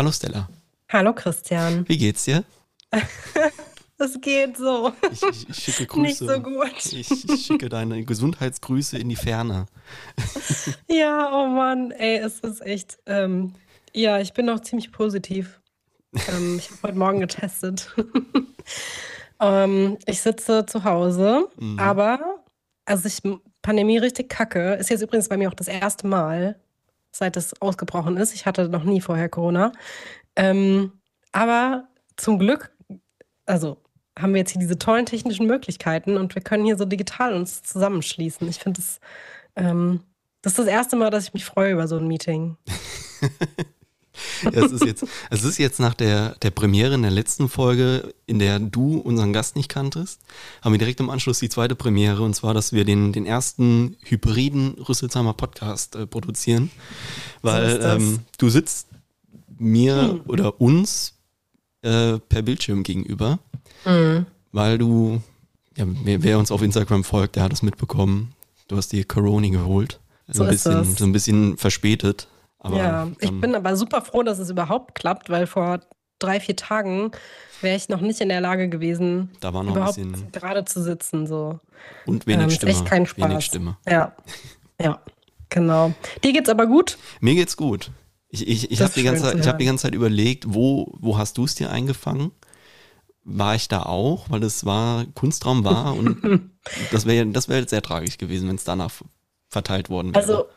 Hallo Stella. Hallo Christian. Wie geht's dir? Es geht so. Ich, ich, ich schicke Grüße. Nicht so gut. Ich, ich schicke deine Gesundheitsgrüße in die Ferne. Ja, oh Mann, ey, es ist echt. Ähm, ja, ich bin noch ziemlich positiv. Ähm, ich habe heute Morgen getestet. ähm, ich sitze zu Hause, Mhm. aber also ich Pandemie richtig kacke. Ist jetzt übrigens bei mir auch das erste Mal, seit es ausgebrochen ist. Ich hatte noch nie vorher Corona. Ähm, aber zum Glück, also haben wir jetzt hier diese tollen technischen Möglichkeiten und wir können hier so digital uns zusammenschließen. Ich finde das, ähm, das ist das erste Mal, dass ich mich freue über so ein Meeting. Es, ist jetzt, es ist jetzt nach der, der Premiere in der letzten Folge, in der du unseren Gast nicht kanntest, haben wir direkt im Anschluss die zweite Premiere und zwar, dass wir den, den ersten hybriden Rüsselsheimer Podcast äh, produzieren. Weil das. ähm, du sitzt mir oder uns äh, per Bildschirm gegenüber, weil du, ja, wer, wer uns auf Instagram folgt, der hat es mitbekommen. Du hast dir Corona geholt. So ein ist bisschen, so ein bisschen verspätet. Aber, ja, ich ähm, bin aber super froh, dass es überhaupt klappt, weil vor drei, vier Tagen wäre ich noch nicht in der Lage gewesen, Da war noch ein überhaupt bisschen gerade zu sitzen. So. und wenig Ähm, Stimme. echt kein Spaß. Wenig Stimme. Ja, ja, genau. Dir geht's aber gut? Mir geht's gut. Ich, ich, ich habe die, ganze Zeit- ich hab die ganze Zeit überlegt, wo, wo hast du es dir eingefangen? War ich da auch? Weil es war, Kunstraum war und das wäre das wär jetzt sehr tragisch gewesen, wenn es danach verteilt worden wäre. Also, ich,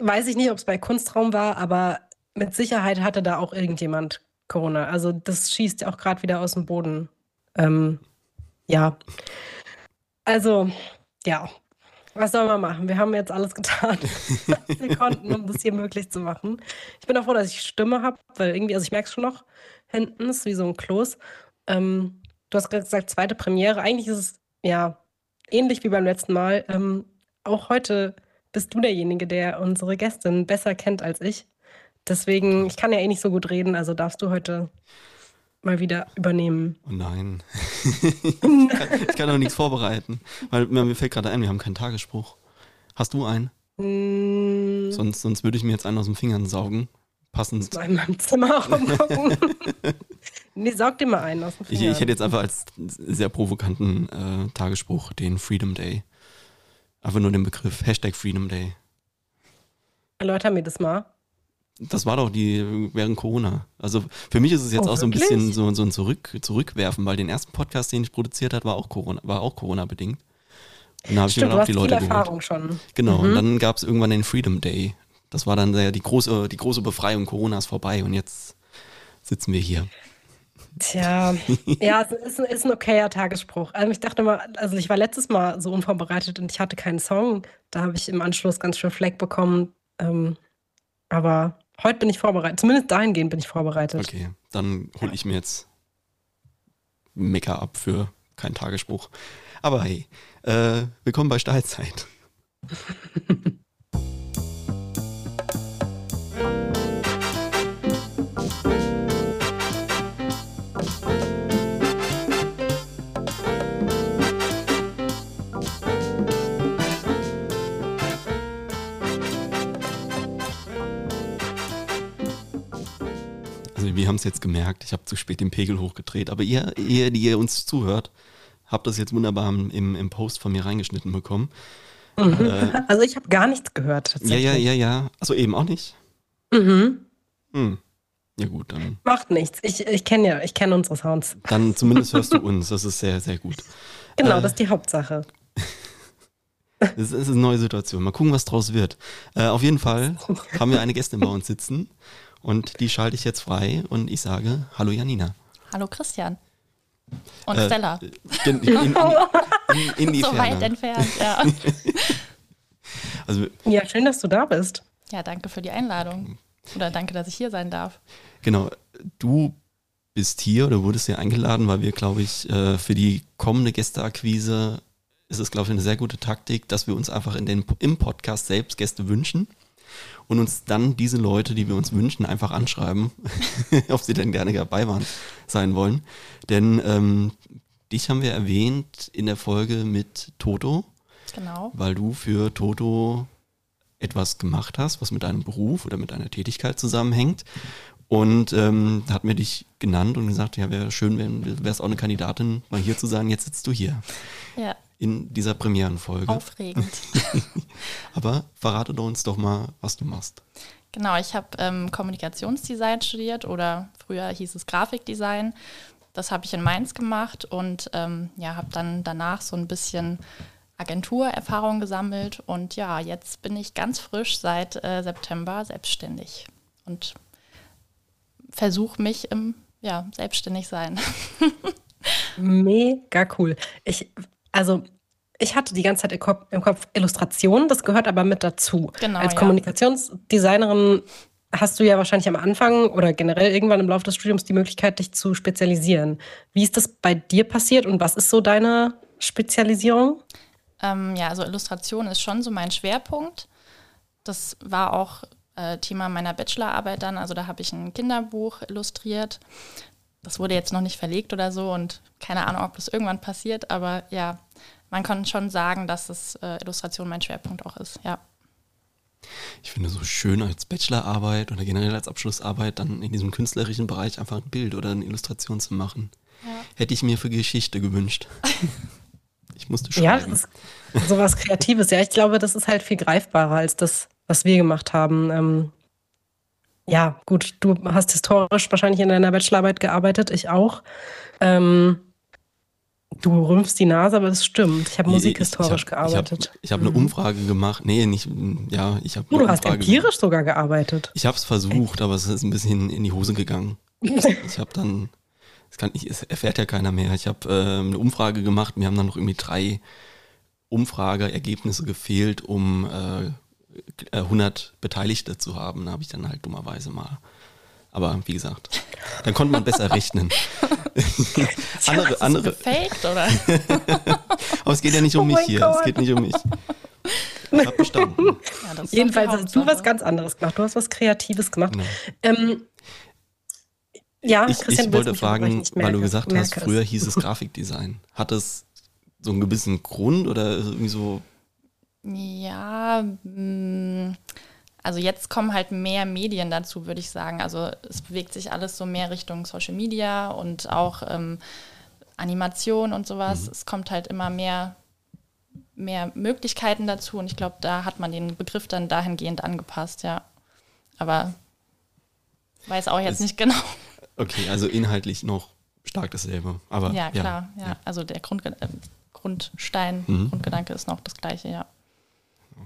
weiß ich nicht, ob es bei Kunstraum war, aber mit Sicherheit hatte da auch irgendjemand Corona. Also, das schießt ja auch gerade wieder aus dem Boden. Ähm, ja. Also, ja. Was soll man machen? Wir haben jetzt alles getan, was wir konnten, um das hier möglich zu machen. Ich bin auch froh, dass ich Stimme habe, weil irgendwie, also ich merke es schon noch hinten, ist wie so ein Kloß. Ähm, du hast gerade gesagt, zweite Premiere. Eigentlich ist es ja ähnlich wie beim letzten Mal. Ähm, auch heute bist du derjenige, der unsere Gästin besser kennt als ich. Deswegen, ich kann ja eh nicht so gut reden, also darfst du heute mal wieder übernehmen. Oh nein. ich, kann, ich kann doch nichts vorbereiten. Weil mir fällt gerade ein, wir haben keinen Tagesspruch. Hast du einen? Mm, Sonst, sonst würde ich mir jetzt einen aus den Fingern saugen. Passend. in meinem Zimmer rumgucken. nee, saug dir mal einen aus dem Ich, Finger. ich hätte jetzt einfach als sehr provokanten äh, Tagesspruch den Freedom Day. Einfach nur den Begriff. Hashtag Freedom Day. Erläuter mir das mal. Das war doch die während Corona. Also für mich ist es jetzt Oh, auch so ein wirklich? bisschen so, so ein Zurück, Zurückwerfen, weil den ersten Podcast, den ich produziert hat, war auch Corona, war auch Corona-bedingt. Und da habe ich mir dann auch die Leute geholt. Erfahrung schon. Genau. Mhm. Und dann gab es irgendwann den Freedom Day. Das war dann der, die, große, die große Befreiung Coronas vorbei und jetzt sitzen wir hier. Tja, ja, es ist, ist ein okayer Tagesspruch. Also ich dachte mal, also ich war letztes Mal so unvorbereitet und ich hatte keinen Song. Da habe ich im Anschluss ganz schön Fleck bekommen. Ähm, aber heute bin ich vorbereitet. Zumindest dahingehend bin ich vorbereitet. Okay, dann hole ich mir jetzt Mecker ab für keinen Tagesspruch. Aber hey, äh, willkommen bei Steilzeit. wir haben es jetzt gemerkt, ich habe zu spät den Pegel hochgedreht, aber ihr, ihr, die ihr uns zuhört, habt das jetzt wunderbar im, im Post von mir reingeschnitten bekommen. Also ich habe gar nichts gehört. Ja, ja, ja, ja. Also eben auch nicht. Mhm. Hm. Ja gut, dann, Macht nichts. Ich, ich kenne ja, ich kenne unsere Sounds. dann zumindest hörst du uns. Das ist sehr, sehr gut. Genau, Äh. das ist die Hauptsache. Das ist, das ist eine neue Situation. Mal gucken, was draus wird. Äh, auf jeden Fall haben wir eine Gästin bei uns sitzen und die schalte ich jetzt frei und ich sage Hallo Janina. Hallo Christian. Und Äh, Stella. In, in, in, in, die so weit Ferne. entfernt, ja. Also Ja, schön, dass du da bist. ja, danke für die Einladung. Oder danke, dass ich hier sein darf. Genau, du bist hier oder wurdest hier eingeladen, weil wir, glaube ich, äh, für die kommende Gästeakquise ist es, glaube ich, eine sehr gute Taktik, dass wir uns einfach in den, im Podcast selbst Gäste wünschen und uns dann diese Leute, die wir uns wünschen, einfach anschreiben, ob sie denn gerne dabei waren, sein wollen. Denn ähm, dich haben wir erwähnt in der Folge mit Toto, Genau. weil du für Toto etwas gemacht hast, was mit deinem Beruf oder mit deiner Tätigkeit zusammenhängt. Und ähm, hat mir dich genannt und gesagt, ja, wäre schön, wenn wärst auch eine Kandidatin, mal hier zu sein. Jetzt sitzt du hier. Ja. In dieser Premierenfolge. Aufregend. Aber verrate doch uns doch mal, was du machst. Genau, ich habe ähm, Kommunikationsdesign studiert oder früher hieß es Grafikdesign. Das habe ich in Mainz gemacht und ähm, ja, habe dann danach so ein bisschen Agenturerfahrung gesammelt und ja, jetzt bin ich ganz frisch seit äh, September selbstständig und versuche mich im ja, selbstständig sein. Mega cool. Ich, also ich hatte die ganze Zeit im Kopf, im Kopf Illustration, das gehört aber mit dazu. Genau, Als ja. Kommunikationsdesignerin hast du ja wahrscheinlich am Anfang oder generell irgendwann im Laufe des Studiums die Möglichkeit, dich zu spezialisieren. Wie ist das bei dir passiert und was ist so deine Spezialisierung? Ähm, ja, also Illustration ist schon so mein Schwerpunkt. Das war auch äh, Thema meiner Bachelorarbeit dann. Also da habe ich ein Kinderbuch illustriert. Das wurde jetzt noch nicht verlegt oder so und keine Ahnung, ob das irgendwann passiert, aber ja, man kann schon sagen, dass das äh, Illustration mein Schwerpunkt auch ist, ja. Ich finde so schön als Bachelorarbeit oder generell als Abschlussarbeit dann in diesem künstlerischen Bereich einfach ein Bild oder eine Illustration zu machen. Ja. Hätte ich mir für Geschichte gewünscht. Ich musste Ja, schreiben. das ist sowas Kreatives. Ja, ich glaube, das ist halt viel greifbarer als das, was wir gemacht haben. Ähm, ja, gut, du hast historisch wahrscheinlich in deiner Bachelorarbeit gearbeitet, ich auch. Ähm, du rümpfst die Nase, aber das stimmt. Ich habe musikhistorisch ich hab, Ich gearbeitet. habe ich hab eine Mhm. Umfrage gemacht. Nee, nicht, ja, ich habe Oh, du hast empirisch sogar gearbeitet. Ich habe es versucht, aber es ist ein bisschen in die Hose gegangen. Ich habe dann, es, kann, es erfährt ja keiner mehr. Ich habe äh, eine Umfrage gemacht. Mir haben dann noch irgendwie drei Umfrageergebnisse gefehlt, um äh, 100 Beteiligte zu haben. Da habe ich dann halt dummerweise mal. Aber wie gesagt, dann konnte man besser rechnen. andere, Ist das andere, gefaked oder? aber es geht ja nicht um Oh mich hier. Gott. Es geht nicht um mich. Ich habe bestanden. Ja, Jedenfalls hast du was ganz anderes gemacht. Du hast was Kreatives gemacht. Genau. Ähm, ja, Ich, Christian, ich wollte fragen, Ich weil du gesagt hast, es. früher hieß es Grafikdesign. Hat es so einen gewissen Grund oder irgendwie so? Ja, mh, also jetzt kommen halt mehr Medien dazu, würde ich sagen. Also es bewegt sich alles so mehr Richtung Social Media und auch ähm, Animation und sowas. Es kommt halt immer mehr, mehr Möglichkeiten dazu und ich glaube, da hat man den Begriff dann dahingehend angepasst, ja. Aber weiß auch jetzt Es- nicht genau. Okay, also inhaltlich noch stark dasselbe. Aber Ja, klar, ja. Also der Grundge äh, Grundstein, Mhm. Grundgedanke ist noch das gleiche, ja.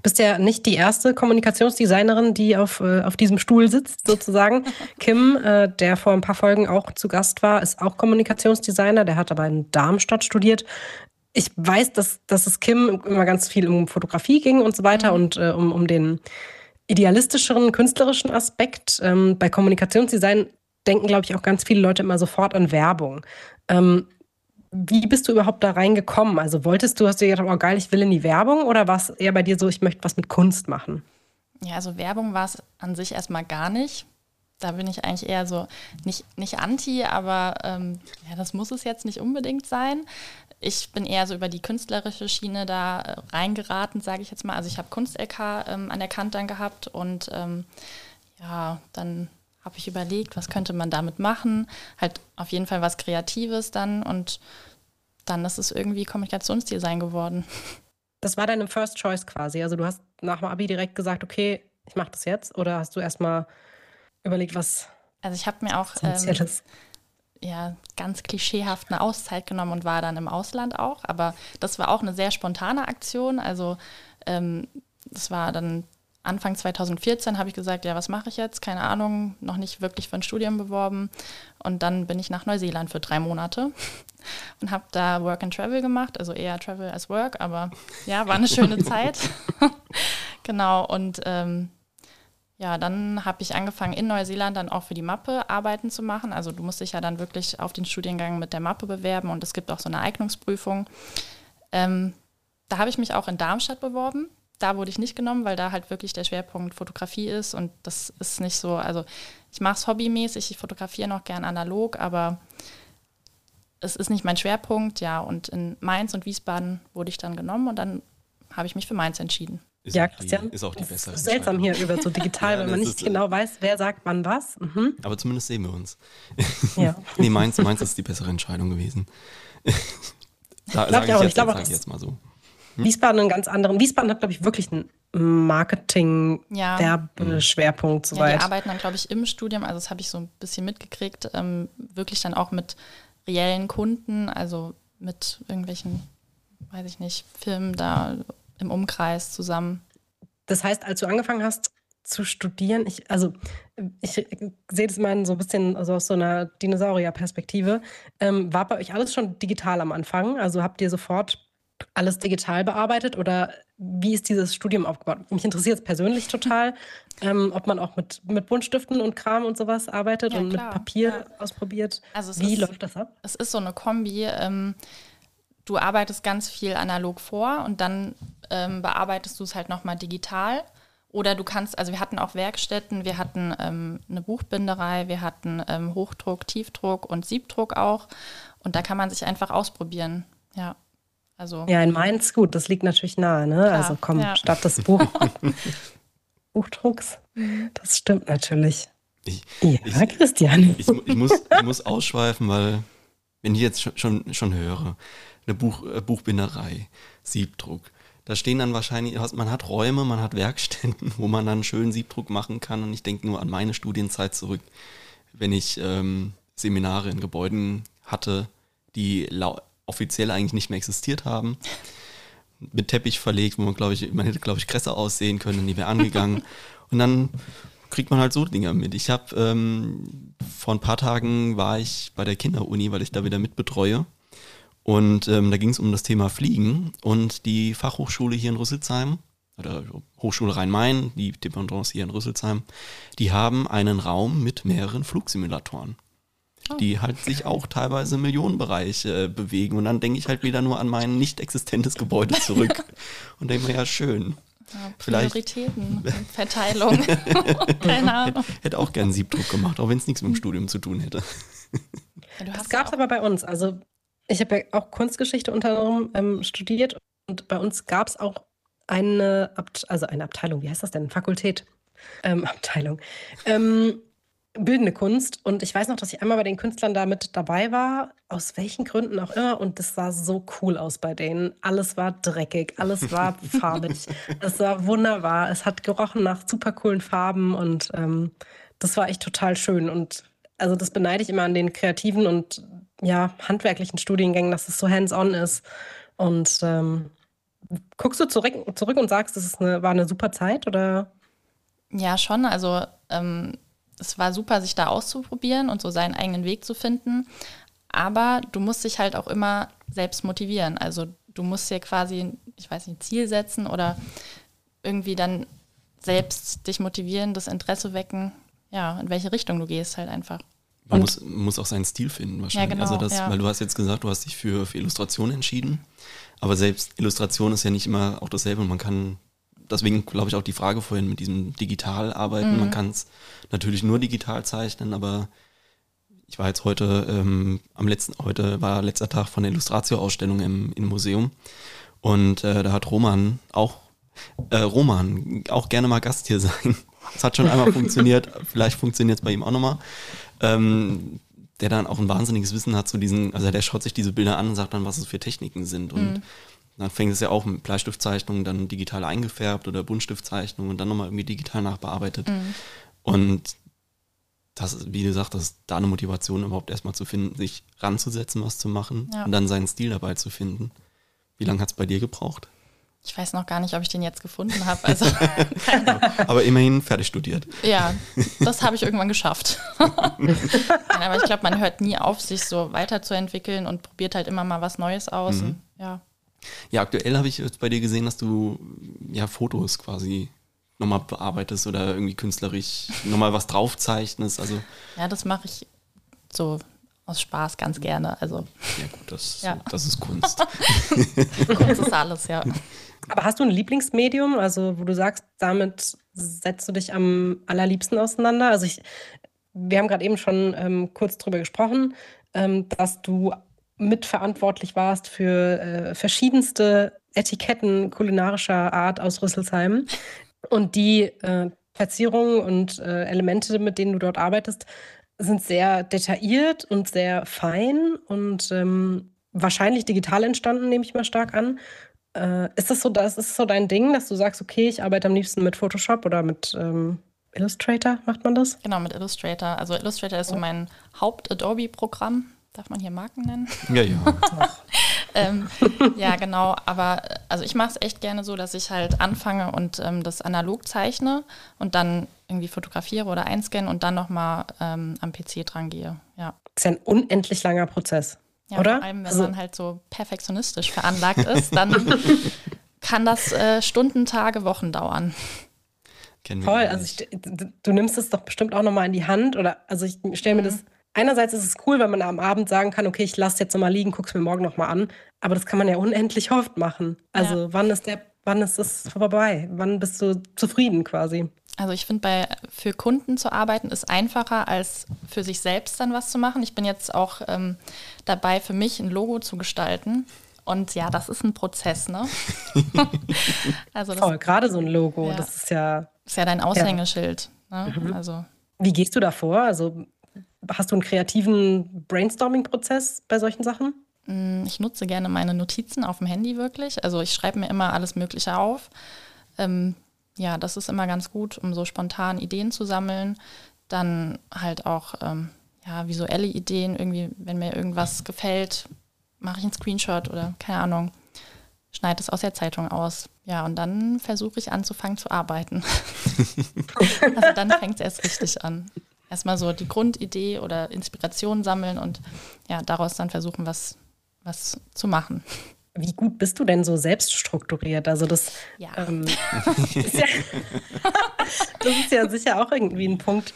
Bist ja nicht die erste Kommunikationsdesignerin, die auf, äh, auf diesem Stuhl sitzt, sozusagen. Kim, äh, der vor ein paar Folgen auch zu Gast war, ist auch Kommunikationsdesigner. Der hat aber in Darmstadt studiert. Ich weiß, dass, dass es Kim immer ganz viel um Fotografie ging und so weiter und äh, um, um den idealistischeren, künstlerischen Aspekt. Ähm, bei Kommunikationsdesign denken, glaube ich, auch ganz viele Leute immer sofort an Werbung. Ähm, wie bist du überhaupt da reingekommen? Also wolltest du, hast du gedacht, oh geil, ich will in die Werbung oder war es eher bei dir so, ich möchte was mit Kunst machen? Ja, also Werbung war es an sich erstmal gar nicht. Da bin ich eigentlich eher so nicht, nicht anti, aber ähm, ja, das muss es jetzt nicht unbedingt sein. Ich bin eher so über die künstlerische Schiene da äh, reingeraten, sage ich jetzt mal. Also ich habe Kunst-LK ähm, an der Kante dann gehabt und ähm, ja, dann habe ich überlegt, was könnte man damit machen. Halt auf jeden Fall was Kreatives dann und dann ist es irgendwie Kommunikationsdesign geworden. Das war deine First Choice quasi. Also du hast nach dem Abi direkt gesagt, okay, ich mache das jetzt oder hast du erstmal überlegt, was Also ich habe mir auch ähm, ja, ganz klischeehaft eine Auszeit genommen und war dann im Ausland auch. Aber das war auch eine sehr spontane Aktion. Also ähm, das war dann Anfang 2014 habe ich gesagt, ja, was mache ich jetzt? Keine Ahnung, noch nicht wirklich für ein Studium beworben. Und dann bin ich nach Neuseeland für drei Monate und habe da Work and Travel gemacht, also eher Travel als Work, aber ja, war eine schöne Zeit. genau, und ähm, ja, dann habe ich angefangen in Neuseeland dann auch für die Mappe Arbeiten zu machen. Also du musst dich ja dann wirklich auf den Studiengang mit der Mappe bewerben und es gibt auch so eine Eignungsprüfung. Ähm, da habe ich mich auch in Darmstadt beworben. Da wurde ich nicht genommen, weil da halt wirklich der Schwerpunkt Fotografie ist und das ist nicht so, also ich mache es hobbymäßig, ich fotografiere noch gern analog, aber es ist nicht mein Schwerpunkt, ja. Und in Mainz und Wiesbaden wurde ich dann genommen und dann habe ich mich für Mainz entschieden. Ist ja, auch die- Christian. ist auch die es bessere ist seltsam hier über so digital, Ja, weil man nicht ist, genau weiß, wer sagt wann was. Mhm. Aber zumindest sehen wir uns. Ja. Nee, meins, meins ist die bessere Entscheidung gewesen. da, Glaub sag ich ich, auch, ich jetzt, glaub sag ich das- jetzt mal so. Wiesbaden einen ganz anderen. Wiesbaden hat, glaube ich, wirklich einen Ja. Marketing-Werbeschwerpunkt Ja, soweit. die arbeiten dann, glaube ich, im Studium, also das habe ich so ein bisschen mitgekriegt, ähm, wirklich dann auch mit reellen Kunden, also mit irgendwelchen, weiß ich nicht, Firmen da im Umkreis zusammen. Das heißt, als du angefangen hast zu studieren, ich, also ich sehe das mal so ein bisschen also aus so einer Dinosaurier-Perspektive, ähm, war bei euch alles schon digital am Anfang? Also habt ihr sofort alles digital bearbeitet oder wie ist dieses Studium aufgebaut? Mich interessiert es persönlich total, ähm, ob man auch mit, mit Buntstiften und Kram und sowas arbeitet Ja, und klar, mit Papier ja. ausprobiert. Also wie ist- läuft das ab? Es ist so eine Kombi. Ähm, du arbeitest ganz viel analog vor und dann ähm, bearbeitest du es halt nochmal digital. Oder du kannst, also wir hatten auch Werkstätten, wir hatten ähm, eine Buchbinderei, wir hatten ähm, Hochdruck, Tiefdruck und Siebdruck auch. Und da kann man sich einfach ausprobieren. Ja. Also Ja, in Mainz, gut, das liegt natürlich nahe, ne? Klar, also komm, ja. statt des Buch Buchdrucks. Das stimmt natürlich. Ich, Ja, ich, Christian. ich, ich, muss, ich muss ausschweifen, weil wenn ich jetzt schon, schon, schon höre, eine Buch, äh, Buchbinderei, Siebdruck, da stehen dann wahrscheinlich, man hat Räume, man hat Werkstätten, wo man dann schön Siebdruck machen kann. Und ich denke nur an meine Studienzeit zurück, wenn ich ähm, Seminare in Gebäuden hatte, die lau- offiziell eigentlich nicht mehr existiert haben. Mit Teppich verlegt, wo man, glaube ich, man hätte, glaube ich, Kresse aussehen können, die wäre angegangen. Und dann kriegt man halt so Dinge mit. Ich habe ähm, vor ein paar Tagen war ich bei der Kinderuni, weil ich da wieder mitbetreue. Und ähm, da ging es um das Thema Fliegen und die Fachhochschule hier in Rüsselsheim, oder Hochschule Rhein-Main, die Dependance hier in Rüsselsheim, die haben einen Raum mit mehreren Flugsimulatoren, die halt sich auch teilweise im Millionenbereich äh, bewegen. Und dann denke ich halt wieder nur an mein nicht existentes Gebäude zurück und denke mir, ja, schön. ja, Prioritäten, Verteilung. Keine Ahnung. Hätte auch gern Siebdruck gemacht, auch wenn es nichts mit dem Studium zu tun hätte. Ja, du Das hast gab es aber bei uns. Also ich habe ja auch Kunstgeschichte unter anderem ähm, studiert und bei uns gab es auch eine, Abt also eine Abteilung, wie heißt das denn? Fakultät. Ähm, Abteilung. Ähm, bildende Kunst. Und ich weiß noch, dass ich einmal bei den Künstlern da mit dabei war, aus welchen Gründen auch immer. Und das sah so cool aus bei denen. Alles war dreckig, alles war farbig. Es war wunderbar. Es hat gerochen nach super coolen Farben und ähm, das war echt total schön. Und also das beneide ich immer an den kreativen und ja, handwerklichen Studiengängen, dass es so hands-on ist. Und ähm, guckst du zurück, zurück und sagst, das ist eine, war eine super Zeit oder? Ja, schon. Also ähm, es war super, sich da auszuprobieren und so seinen eigenen Weg zu finden. Aber du musst dich halt auch immer selbst motivieren. Also du musst dir quasi, ich weiß nicht, ein Ziel setzen oder irgendwie dann selbst dich motivieren, das Interesse wecken, ja, in welche Richtung du gehst halt einfach. Man muss, muss auch seinen Stil finden wahrscheinlich. genau, also das, ja. weil du hast jetzt gesagt, du hast dich für, für Illustration entschieden. Aber selbst Illustration ist ja nicht immer auch dasselbe. Und man kann, deswegen glaube ich auch die Frage vorhin mit diesem digital arbeiten. Mhm. Man kann es natürlich nur digital zeichnen, aber ich war jetzt heute, ähm, am letzten, heute war letzter Tag von der Illustratio-Ausstellung im, im Museum. Und äh, da hat Roman auch, äh, Roman auch gerne mal Gast hier sein. Es hat schon einmal funktioniert, vielleicht funktioniert es bei ihm auch nochmal. Ähm, der dann auch ein wahnsinniges Wissen hat zu diesen, also der schaut sich diese Bilder an und sagt dann, was es für Techniken sind. Und dann fängt es ja auch mit Bleistiftzeichnungen, dann digital eingefärbt oder Buntstiftzeichnungen und dann nochmal irgendwie digital nachbearbeitet. Und das ist, wie gesagt, das ist da eine Motivation überhaupt erstmal zu finden, sich ranzusetzen, was zu machen Ja. und dann seinen Stil dabei zu finden. Wie lange hat es bei dir gebraucht? Ich weiß noch gar nicht, ob ich den jetzt gefunden habe. Also Aber immerhin fertig studiert. ja, das habe ich irgendwann geschafft. Aber ich glaube, man hört nie auf, sich so weiterzuentwickeln und probiert halt immer mal was Neues aus. Und, ja. Ja, aktuell habe ich jetzt bei dir gesehen, dass du ja Fotos quasi nochmal bearbeitest oder irgendwie künstlerisch nochmal was draufzeichnest. Also, ja, das mache ich so aus Spaß ganz gerne. Also ja gut, das, Ja. das ist Kunst. Kunst ist alles, ja. Aber hast du ein Lieblingsmedium, also wo du sagst, damit setzt du dich am allerliebsten auseinander? Also ich, wir haben gerade eben schon ähm, kurz drüber gesprochen, ähm, dass du mitverantwortlich warst für äh, verschiedenste Etiketten kulinarischer Art aus Rüsselsheim. Und die äh, Verzierungen und äh, Elemente, mit denen du dort arbeitest, sind sehr detailliert und sehr fein und ähm, wahrscheinlich digital entstanden, nehme ich mal stark an. Äh, ist das so, das ist so dein Ding, dass du sagst, okay, ich arbeite am liebsten mit Photoshop oder mit ähm, Illustrator, macht man das? Genau, mit Illustrator. Also Illustrator ist so mein Haupt-Adobe-Programm. Darf man hier Marken nennen? Ja, ja. ähm, ja, genau. Aber also ich mache es echt gerne so, dass ich halt anfange und ähm, das analog zeichne und dann irgendwie fotografiere oder einscanne und dann nochmal ähm, am PC dran gehe. Ja. Das ist ja ein unendlich langer Prozess. Ja, oder? Vor allem, wenn also, man halt so perfektionistisch veranlagt ist, dann kann das äh, Stunden, Tage, Wochen dauern. Voll, also ich, du nimmst es doch bestimmt auch nochmal in die Hand oder also ich stelle mir mhm. das einerseits ist es cool, wenn man am Abend sagen kann, okay, ich lasse jetzt nochmal liegen, guck's mir morgen nochmal an. Aber das kann man ja unendlich oft machen. Also ja. wann ist der, wann ist es vorbei? Wann bist du zufrieden quasi? Also ich finde, bei für Kunden zu arbeiten ist einfacher, als für sich selbst dann was zu machen. Ich bin jetzt auch ähm, dabei, für mich ein Logo zu gestalten. Und ja, das ist ein Prozess, ne? also Voll, gerade so ein Logo, ja, das ist ja. Das ist ja dein Aushängeschild. Ja. Ne? Mhm. Also. Wie gehst du da vor? Also hast du einen kreativen Brainstorming-Prozess bei solchen Sachen? Mm, ich nutze gerne meine Notizen auf dem Handy wirklich. Also ich schreibe mir immer alles Mögliche auf. Ähm, ja, das ist immer ganz gut, um so spontan Ideen zu sammeln. Dann halt auch ähm, ja, visuelle Ideen. Irgendwie, wenn mir irgendwas gefällt, mache ich einen Screenshot oder keine Ahnung, schneide es aus der Zeitung aus. Ja, und dann versuche ich anzufangen zu arbeiten. also dann fängt es erst richtig an erstmal so die Grundidee oder Inspiration sammeln und ja, daraus dann versuchen, was, was zu machen. Wie gut bist du denn so selbst strukturiert? Also das, ja. Ähm, ist ja das ist ja sicher auch irgendwie ein Punkt,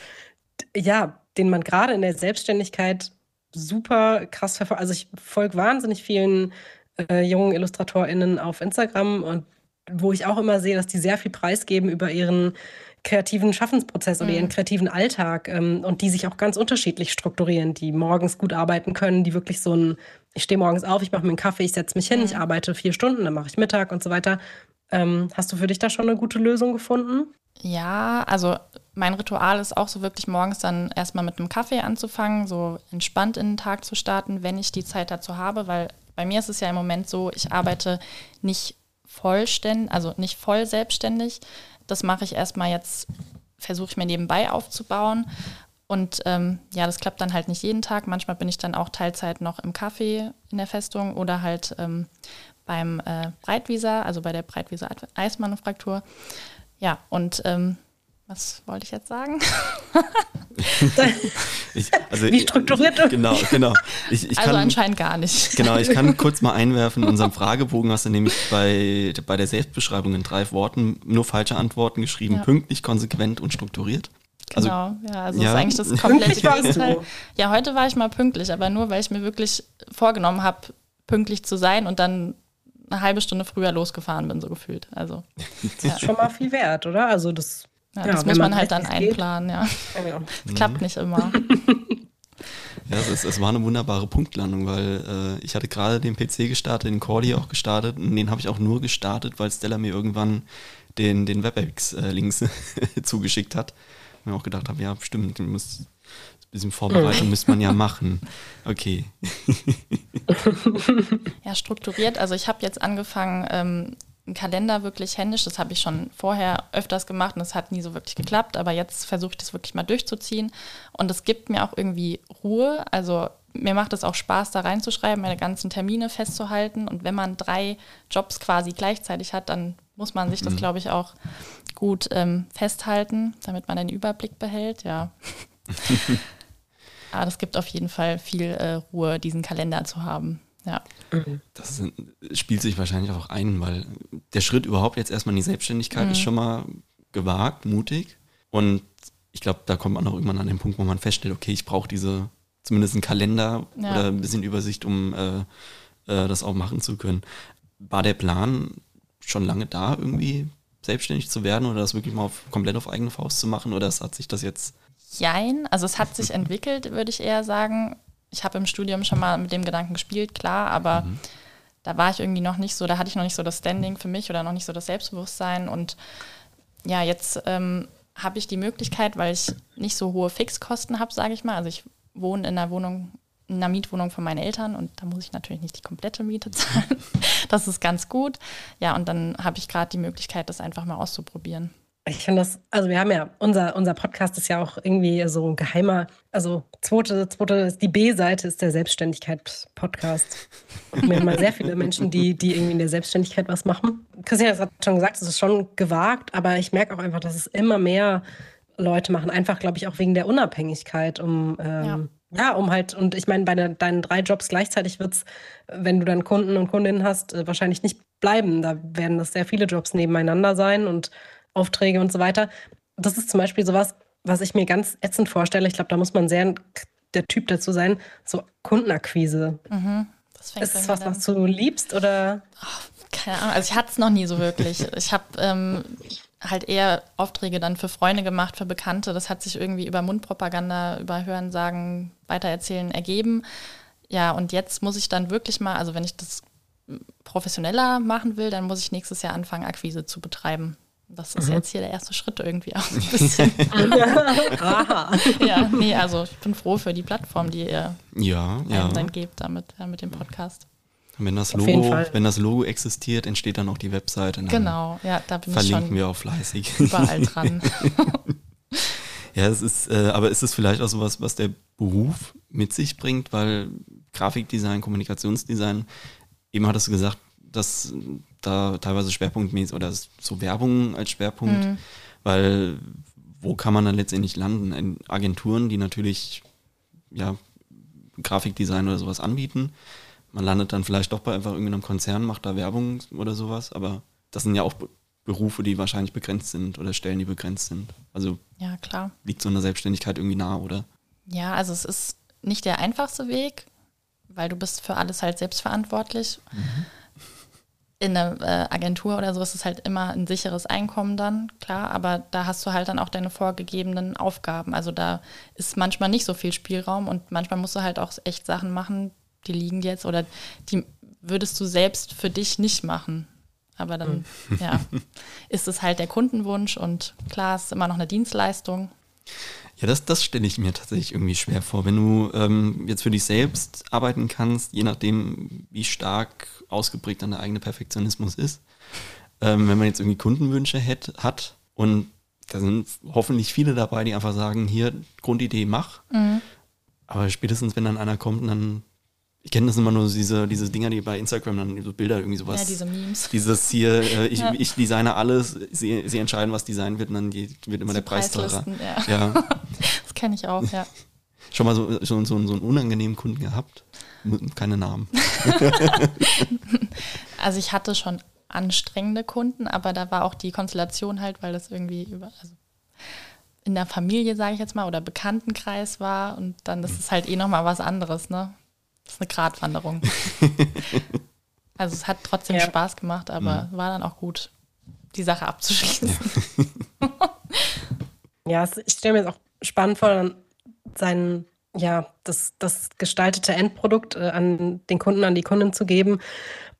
ja, den man gerade in der Selbstständigkeit super krass verfolgt. Also ich folge wahnsinnig vielen äh, jungen IllustratorInnen auf Instagram und wo ich auch immer sehe, dass die sehr viel preisgeben über ihren kreativen Schaffensprozess oder mhm. ihren kreativen Alltag ähm, und die sich auch ganz unterschiedlich strukturieren, die morgens gut arbeiten können, die wirklich so ein, ich stehe morgens auf, ich mache mir einen Kaffee, ich setze mich hin, mhm. ich arbeite vier Stunden, dann mache ich Mittag und so weiter. Ähm, hast du für dich da schon eine gute Lösung gefunden? Ja, also mein Ritual ist auch so wirklich morgens dann erstmal mit einem Kaffee anzufangen, so entspannt in den Tag zu starten, wenn ich die Zeit dazu habe, weil bei mir ist es ja im Moment so, ich arbeite nicht vollständig, also nicht voll selbstständig, das mache ich erstmal jetzt, versuche ich mir nebenbei aufzubauen. Und ähm, ja, das klappt dann halt nicht jeden Tag. Manchmal bin ich dann auch Teilzeit noch im Café in der Festung oder halt ähm, beim äh, Breitwieser, also bei der Breitwieser Eismanufaktur. Ja, und ähm, was wollte ich jetzt sagen? ich, also, Wie strukturiert du? Genau, genau. Ich, ich also kann, anscheinend gar nicht. Genau, ich kann kurz mal einwerfen. In unserem Fragebogen hast du nämlich bei, bei der Selbstbeschreibung in drei Worten nur falsche Antworten geschrieben. Ja. Pünktlich, konsequent und strukturiert. Also, genau, ja, also ja. ist eigentlich das komplette Gegenteil. Ja, heute war ich mal pünktlich, aber nur, weil ich mir wirklich vorgenommen habe, pünktlich zu sein und dann eine halbe Stunde früher losgefahren bin, so gefühlt. Also, das ja. ist schon mal viel wert, oder? Also das ja, das muss man, man halt dann einplanen, ja. ja. Das klappt nicht immer. Ja, es, es, war eine wunderbare Punktlandung, weil äh, ich hatte gerade den PC gestartet, den Cordy auch gestartet und den habe ich auch nur gestartet, weil Stella mir irgendwann den, den WebEx-Links zugeschickt hat. Und ich auch gedacht habe, ja, stimmt, ein bisschen Vorbereitung müsste man ja machen. Okay. ja, strukturiert. Also ich habe jetzt angefangen, ähm, einen Kalender wirklich händisch. Das habe ich schon vorher öfters gemacht und das hat nie so wirklich geklappt. Aber jetzt versuche ich das wirklich mal durchzuziehen. Und es gibt mir auch irgendwie Ruhe. Also mir macht es auch Spaß, da reinzuschreiben, meine ganzen Termine festzuhalten. Und wenn man drei Jobs quasi gleichzeitig hat, dann muss man sich das, mhm. glaube ich, auch gut ähm, festhalten, damit man einen Überblick behält. Ja. Aber das gibt auf jeden Fall viel äh, Ruhe, diesen Kalender zu haben. Ja. Das spielt sich wahrscheinlich auch ein, weil der Schritt überhaupt jetzt erstmal in die Selbstständigkeit mhm. ist schon mal gewagt, mutig. Und ich glaube, da kommt man auch irgendwann an den Punkt, wo man feststellt, okay, ich brauche diese, zumindest einen Kalender ja. oder ein bisschen Übersicht, um äh, äh, das auch machen zu können. War der Plan schon lange da, irgendwie selbstständig zu werden oder das wirklich mal auf, komplett auf eigene Faust zu machen oder hat sich das jetzt Jein, also es hat sich entwickelt, würde ich eher sagen ich habe im Studium schon mal mit dem Gedanken gespielt, klar, aber mhm. da war ich irgendwie noch nicht so, da hatte ich noch nicht so das Standing für mich oder noch nicht so das Selbstbewusstsein. Und ja, jetzt ähm, habe ich die Möglichkeit, weil ich nicht so hohe Fixkosten habe, sage ich mal. Also ich wohne in einer Wohnung, in einer Mietwohnung von meinen Eltern und da muss ich natürlich nicht die komplette Miete zahlen. das ist ganz gut. Ja, und dann habe ich gerade die Möglichkeit, das einfach mal auszuprobieren. Ich finde das, also wir haben ja, unser, unser Podcast ist ja auch irgendwie so ein geheimer, also zweite, zweite die B-Seite ist der Selbstständigkeit-Podcast. Wir haben mal sehr viele Menschen, die, die irgendwie in der Selbstständigkeit was machen. Christian hat schon gesagt, es ist schon gewagt, aber ich merke auch einfach, dass es immer mehr Leute machen, einfach, glaube ich, auch wegen der Unabhängigkeit, um ähm, ja. ja. um halt, und ich meine, bei de, deinen drei Jobs gleichzeitig wird es, wenn du dann Kunden und Kundinnen hast, äh, wahrscheinlich nicht bleiben. Da werden das sehr viele Jobs nebeneinander sein und Aufträge und so weiter. Das ist zum Beispiel sowas, was ich mir ganz ätzend vorstelle. Ich glaube, da muss man sehr der Typ dazu sein, so Kundenakquise. Mhm. Das ist das was, was du liebst oder? Oh, keine Ahnung, also ich hatte es noch nie so wirklich. Ich habe ähm, halt eher Aufträge dann für Freunde gemacht, für Bekannte. Das hat sich irgendwie über Mundpropaganda, über Hörensagen, Weitererzählen ergeben. Ja, und jetzt muss ich dann wirklich mal, also wenn ich das professioneller machen will, dann muss ich nächstes Jahr anfangen, Akquise zu betreiben. Das ist mhm. jetzt hier der erste Schritt irgendwie auch ein bisschen. ja, nee, also ich bin froh für die Plattform, die ihr ja, ja. dann gebt damit, ja, mit dem Podcast. Wenn das, Logo, wenn das Logo existiert, entsteht dann auch die Webseite. Genau, ja, da bin verlinken ich schon wir auch fleißig. Überall dran. ja, es ist, äh, aber ist es vielleicht auch sowas, was der Beruf mit sich bringt, weil Grafikdesign, Kommunikationsdesign, eben hattest du gesagt, dass da teilweise schwerpunktmäßig oder so Werbung als Schwerpunkt, mhm. weil wo kann man dann letztendlich landen? In Agenturen, die natürlich ja Grafikdesign oder sowas anbieten. Man landet dann vielleicht doch bei einfach irgendeinem Konzern, macht da Werbung oder sowas, aber das sind ja auch Berufe, die wahrscheinlich begrenzt sind oder Stellen, die begrenzt sind. Also ja, klar. liegt so eine Selbstständigkeit irgendwie nah, oder? Ja, also es ist nicht der einfachste Weg, weil du bist für alles halt selbstverantwortlich. Mhm in einer äh, Agentur oder so ist es halt immer ein sicheres Einkommen dann, klar, aber da hast du halt dann auch deine vorgegebenen Aufgaben. Also da ist manchmal nicht so viel Spielraum und manchmal musst du halt auch echt Sachen machen, die liegen jetzt oder die würdest du selbst für dich nicht machen. Aber dann, mhm. ja, ist es halt der Kundenwunsch und klar, es ist immer noch eine Dienstleistung. Ja, das, das stelle ich mir tatsächlich irgendwie schwer vor. Wenn du ähm, jetzt für dich selbst arbeiten kannst, je nachdem, wie stark ausgeprägt dann der eigene Perfektionismus ist, ähm, wenn man jetzt irgendwie Kundenwünsche hat, hat und da sind hoffentlich viele dabei, die einfach sagen, hier, Grundidee, mach. Mhm. Aber spätestens, wenn dann einer kommt und dann ich kenne das immer nur diese, diese Dinger, die bei Instagram dann so Bilder irgendwie sowas. Ja, diese Memes. Dieses hier, äh, ich, ja. ich designe alles, sie, sie entscheiden, was design wird und dann wird immer die der Preis teurer. Ja. ja. das kenne ich auch, ja. Schon mal so, so, so, so einen unangenehmen Kunden gehabt? Keine Namen. also ich hatte schon anstrengende Kunden, aber da war auch die Konstellation halt, weil das irgendwie über, also in der Familie, sage ich jetzt mal, oder Bekanntenkreis war und dann ist es halt eh nochmal was anderes, ne? Das ist eine Gratwanderung. also es hat trotzdem ja. Spaß gemacht, aber mhm. war dann auch gut, die Sache abzuschließen. Ja, ja ich stelle mir jetzt auch spannend vor, dann sein, ja, das, das gestaltete Endprodukt äh, an den Kunden, an die Kunden zu geben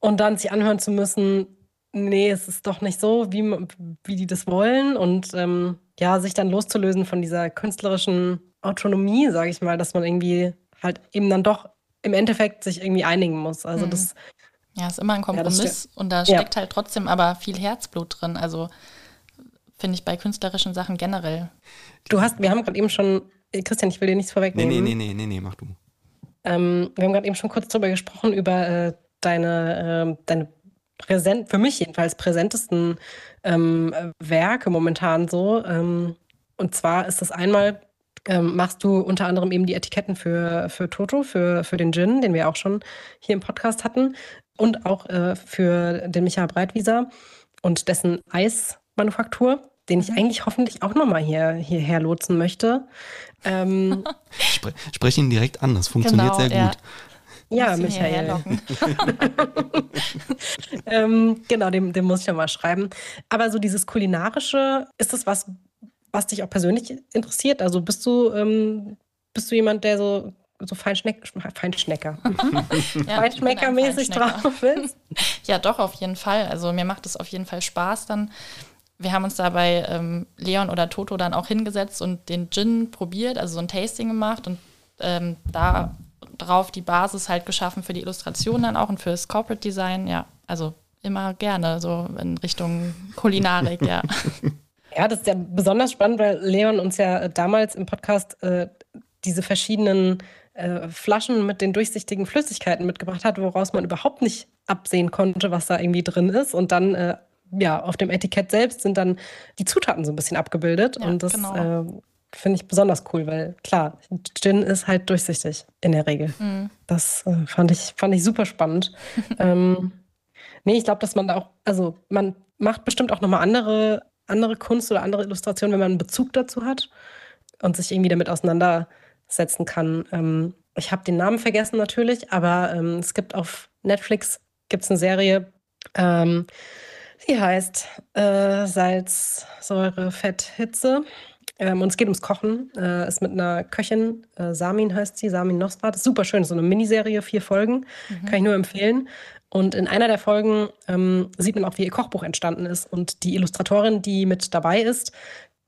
und dann sich anhören zu müssen, nee, es ist doch nicht so, wie, wie die das wollen und ähm, ja, sich dann loszulösen von dieser künstlerischen Autonomie, sage ich mal, dass man irgendwie halt eben dann doch im Endeffekt sich irgendwie einigen muss. Also mhm. das ja, ist immer ein Kompromiss ja, und da steckt ja. halt trotzdem aber viel Herzblut drin. Also finde ich bei künstlerischen Sachen generell. Du hast, wir haben gerade eben schon, äh, Christian, ich will dir nichts vorwegnehmen. Nee, nee, nee, nee, nee, nee mach du. Ähm, wir haben gerade eben schon kurz darüber gesprochen, über äh, deine, äh, deine präsent, für mich jedenfalls präsentesten ähm, Werke momentan so. Ähm, und zwar ist das einmal ähm, machst du unter anderem eben die Etiketten für, für Toto, für, für den Gin, den wir auch schon hier im Podcast hatten, und auch äh, für den Michael Breitwieser und dessen Eismanufaktur, den ich mhm. eigentlich hoffentlich auch nochmal hier, hierher lotsen möchte. Ähm, Spre sprech ihn direkt an, das funktioniert genau, sehr gut. Ja, Michael. ähm, genau, dem, dem muss ich ja mal schreiben. Aber so dieses kulinarische, ist das was, was dich auch persönlich interessiert? Also bist du, ähm, bist du jemand, der so so Feinschneck, Feinschnecker, Ja, Feinschmeckermäßig drauf bist. Ja, doch, auf jeden Fall. Also mir macht es auf jeden Fall Spaß dann. Wir haben uns da bei ähm, Leon oder Toto dann auch hingesetzt und den Gin probiert, also so ein Tasting gemacht und ähm, da drauf die Basis halt geschaffen für die Illustration dann auch und fürs Corporate Design. Ja, also immer gerne so in Richtung Kulinarik, ja. Ja, das ist ja besonders spannend, weil Leon uns ja äh, damals im Podcast äh, diese verschiedenen äh, Flaschen mit den durchsichtigen Flüssigkeiten mitgebracht hat, woraus man überhaupt nicht absehen konnte, was da irgendwie drin ist. Und dann, äh, ja, auf dem Etikett selbst sind dann die Zutaten so ein bisschen abgebildet. Ja, und das genau. äh, finde ich besonders cool, weil klar, Gin ist halt durchsichtig in der Regel. Mhm. Das äh, fand, ich, fand ich super spannend. ähm, nee, ich glaube, dass man da auch, also man macht bestimmt auch nochmal andere, andere Kunst oder andere Illustrationen, wenn man einen Bezug dazu hat und sich irgendwie damit auseinandersetzen kann. Ähm, ich habe den Namen vergessen natürlich, aber ähm, es gibt auf Netflix gibt's eine Serie, ähm, die heißt äh, Salz, Säure, Fett, Hitze. Ähm, und es geht ums Kochen. Äh, ist mit einer Köchin, äh, Samin heißt sie, Samin Nosrat. Ist super schön, so eine Miniserie, vier Folgen. Kann ich nur empfehlen. Und in einer der Folgen ähm, sieht man auch, wie ihr Kochbuch entstanden ist. Und die Illustratorin, die mit dabei ist,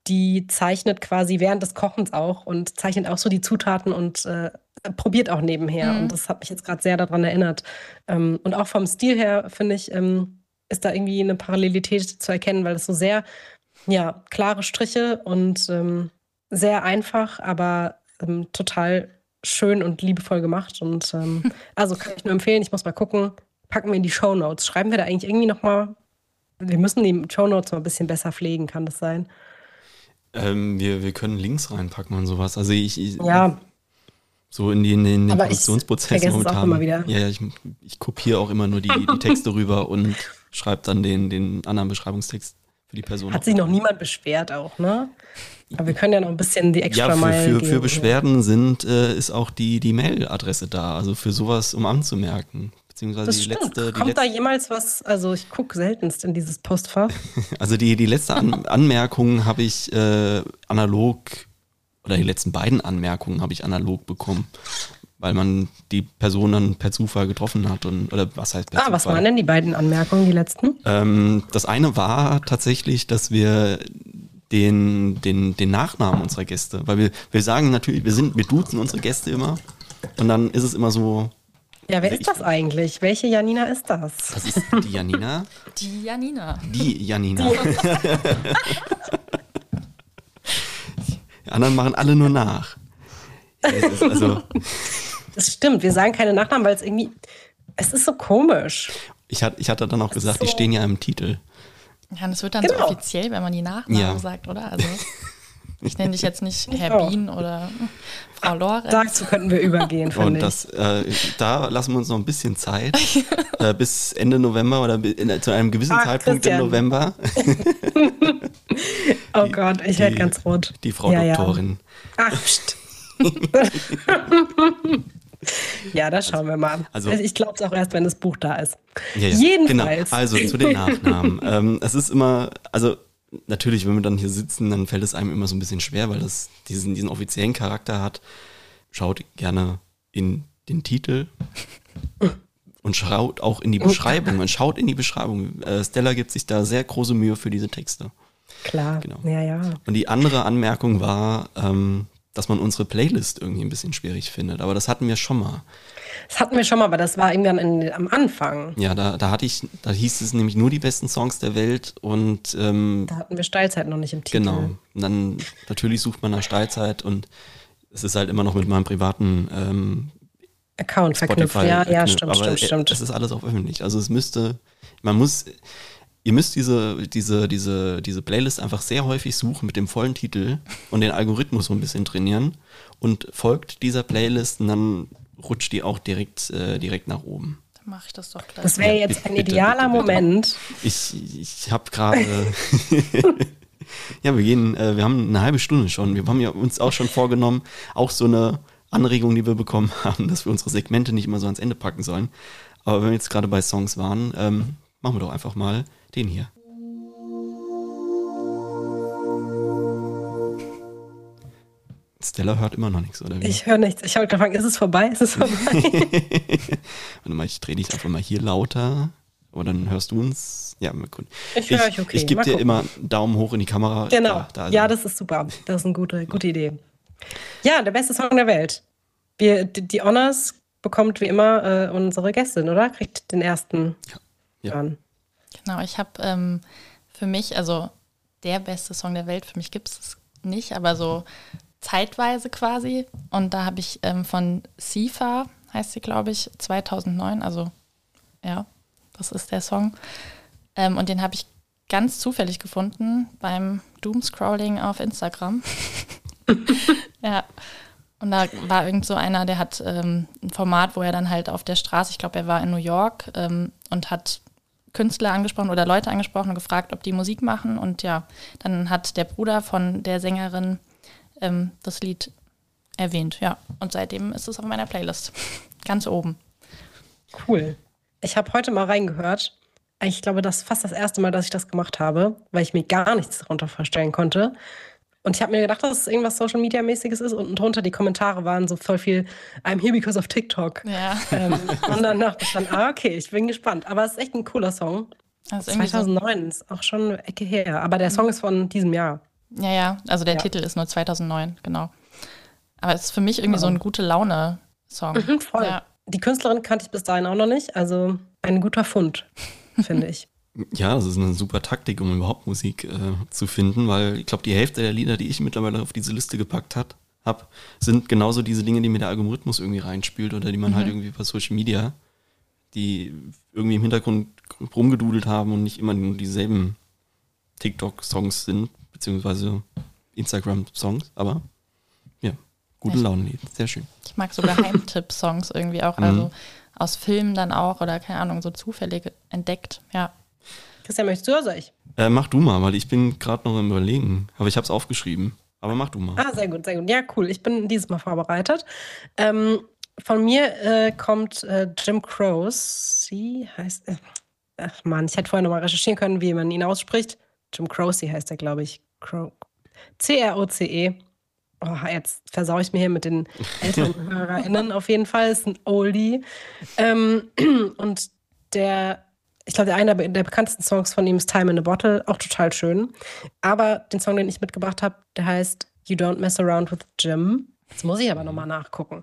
die zeichnet quasi während des Kochens auch und zeichnet auch so die Zutaten und äh, probiert auch nebenher. Mhm. Und das hat mich jetzt gerade sehr daran erinnert. Ähm, und auch vom Stil her, finde ich, ähm, ist da irgendwie eine Parallelität zu erkennen, weil es so sehr, ja, klare Striche und ähm, sehr einfach, aber ähm, total schön und liebevoll gemacht. Und ähm, also kann ich nur empfehlen, ich muss mal gucken. Packen wir in die Show Notes. Schreiben wir da eigentlich irgendwie nochmal. Wir müssen die Show Notes mal ein bisschen besser pflegen, kann das sein? Ähm, wir, wir können Links reinpacken und sowas. Also ich, ich Ja, so in, die, in den, Produktionsprozess vergesse es auch momentan. immer wieder. Ja, ja, ich, ich kopiere auch immer nur die, die Texte rüber und schreibe dann den, den anderen Beschreibungstext für die Person. hat sich noch niemand beschwert auch, ne? Aber wir können ja noch ein bisschen die extra ja, für, Mile für, gehen. für Beschwerden sind, äh, ist auch die, die Mailadresse da, also für sowas, um anzumerken. Beziehungsweise Das die stimmt. letzte, die Kommt da jemals was? Also ich gucke seltenst in dieses Postfach. also die, die letzte An Anmerkung habe ich äh, analog, oder die letzten beiden Anmerkungen habe ich analog bekommen, weil man die Person dann per Zufall getroffen hat und oder was heißt per Ah, was Zufall? waren denn die beiden Anmerkungen, die letzten? Ähm, das eine war tatsächlich, dass wir den, den, den Nachnamen unserer Gäste, weil wir, wir sagen natürlich, wir sind, wir duzen unsere Gäste immer und dann ist es immer so, Ja, wer Ich- ist das eigentlich? Welche Janina ist das? das ist die Janina, Die Janina. die Janina. Die anderen machen alle nur nach. Also, Das stimmt, wir sagen keine Nachnamen, weil es irgendwie. Es ist so komisch. ich, hat, ich hatte dann auch gesagt, die so- stehen ja im Titel. Ja, und das wird dann Genau. so offiziell, wenn man die Nachnamen Ja. sagt, oder? Also ich nenne dich jetzt nicht Herr. Bien oder Frau Lorenz. Dazu könnten wir übergehen, Und finde ich. das, äh, da lassen wir uns noch ein bisschen Zeit, äh, bis Ende November oder in, zu einem gewissen Ah, Zeitpunkt Christian. im November. oh die- Gott, ich werde ganz rot. Die Frau Ja, ja. Doktorin. Ach, pst. ja, das schauen wir mal. Also- Also, ich glaube es auch erst, wenn das Buch da ist. Ja, ja. Jedenfalls. Genau. Also zu den Nachnamen. ähm, es ist immer, also natürlich, wenn wir dann hier sitzen, dann fällt es einem immer so ein bisschen schwer, weil das diesen, diesen offiziellen Charakter hat. Schaut gerne in den Titel und schaut auch in die Beschreibung. Und schaut in die Beschreibung. Äh, Stella gibt sich da sehr große Mühe für diese Texte. Klar. Genau. Ja, ja. Und die andere Anmerkung war, ähm, dass man unsere Playlist irgendwie ein bisschen schwierig findet. Aber das hatten wir schon mal. Das hatten wir schon mal, aber das war irgendwann in, am Anfang. Ja, da, da hatte ich, da hieß es nämlich nur die besten Songs der Welt und ähm, Da hatten wir Steilzeit noch nicht im Titel. genau. Und dann natürlich sucht man nach Steilzeit und es ist halt immer noch mit meinem privaten ähm, Account verknüpft. Spotify. Ja, ja, verknüpft. stimmt, Aber stimmt, stimmt. Es ist alles auch öffentlich. Also es müsste, man muss, ihr müsst diese, diese, diese, diese Playlist einfach sehr häufig suchen mit dem vollen Titel und den Algorithmus so ein bisschen trainieren und folgt dieser Playlist und dann rutscht die auch direkt, äh, direkt nach oben. Dann mache ich das doch gleich. Das wäre Ja, jetzt bitte, ein idealer bitte, bitte. Moment. Ich, ich habe gerade. ja, wir gehen, äh, wir haben eine halbe Stunde schon. Wir haben ja uns auch schon vorgenommen, auch so eine Anregung, die wir bekommen haben, dass wir unsere Segmente nicht immer so ans Ende packen sollen. Aber wenn wir jetzt gerade bei Songs waren, ähm, machen wir doch einfach mal den hier. Stella hört immer noch nichts, oder wie? Ich höre nichts. Ich habe gefragt, ist es vorbei? Ist es vorbei? Warte mal, ich drehe dich einfach mal hier lauter. Aber dann hörst du uns. Ja, gucken. Ich höre euch okay. Ich gebe dir gucken. immer einen Daumen hoch in die Kamera. Genau. Da, da ja, das ist super. Das ist eine gute, gute Idee. Ja, der beste Song der Welt. Wir, die, die Honors bekommt wie immer äh, unsere Gästin, oder? Kriegt den ersten Ja. An. Genau, ich habe ähm, für mich, also der beste Song der Welt, für mich gibt es nicht, aber so zeitweise quasi. Und da habe ich ähm, von Sifa, heißt sie, glaube ich, 2009, also ja, das ist der Song. Ähm, und den habe ich ganz zufällig gefunden beim Doomscrolling auf Instagram. ja. Und da war irgend so einer, der hat ähm, ein Format, wo er dann halt auf der Straße, ich glaube, er war in New York ähm, und hat Künstler angesprochen oder Leute angesprochen und gefragt, ob die Musik machen. Und ja, dann hat der Bruder von der Sängerin ähm, das Lied erwähnt. Ja, und seitdem ist es auf meiner Playlist. Ganz oben. Cool. Ich habe heute mal reingehört. Ich glaube, das ist fast das erste Mal, dass ich das gemacht habe, weil ich mir gar nichts darunter vorstellen konnte. Und ich habe mir gedacht, dass es irgendwas Social Media mäßiges ist. Und drunter die Kommentare waren so voll viel I'm here because of TikTok. Ja, Ähm, und dann dachte ich dann, ah, okay, ich bin gespannt. Aber es ist echt ein cooler Song. ist irgendwie so, 2009 ist auch schon eine Ecke her. Aber der Song ist von diesem Jahr. ja, ja, also der Ja. Titel ist nur 2009, genau. Aber es ist für mich irgendwie so ein gute Laune-Song. Mhm, voll. Ja. Die Künstlerin kannte ich bis dahin auch noch nicht. Also ein guter Fund, finde ich. Ja, das ist eine super Taktik, um überhaupt Musik äh, zu finden, weil ich glaube, die Hälfte der Lieder, die ich mittlerweile auf diese Liste gepackt hat, habe, sind genauso diese Dinge, die mir der Algorithmus irgendwie reinspielt oder die man halt irgendwie bei Social Media, die irgendwie im Hintergrund rumgedudelt haben und nicht immer nur dieselben TikTok-Songs sind, beziehungsweise Instagram-Songs, aber ja, gute? Laune, sehr schön. Ich mag so Geheimtipp-Songs irgendwie auch, also aus Filmen dann auch oder keine Ahnung, so zufällig entdeckt. Ja. Christian, möchtest du oder soll ich? Äh, mach du mal, weil ich bin gerade noch im Überlegen, aber ich habe es aufgeschrieben. Aber mach du mal. Ah, sehr gut, sehr gut. Ja, cool. Ich bin dieses Mal vorbereitet. Ähm, von mir äh, kommt äh, Jim Croce, heißt. Äh, ach Mann, ich hätte vorher nochmal recherchieren können, wie man ihn ausspricht. Jim Croce heißt er, glaube ich. Cro C-R-O-C-E. Oh, jetzt versau ich mir hier mit den älteren HörerInnen. Auf jeden Fall ist ein Oldie. Ähm, und der, ich glaube, der einer der bekanntesten Songs von ihm ist Time in a Bottle, auch total schön. Aber den Song, den ich mitgebracht habe, der heißt You Don't Mess Around with Jim. Jetzt muss ich aber nochmal nachgucken.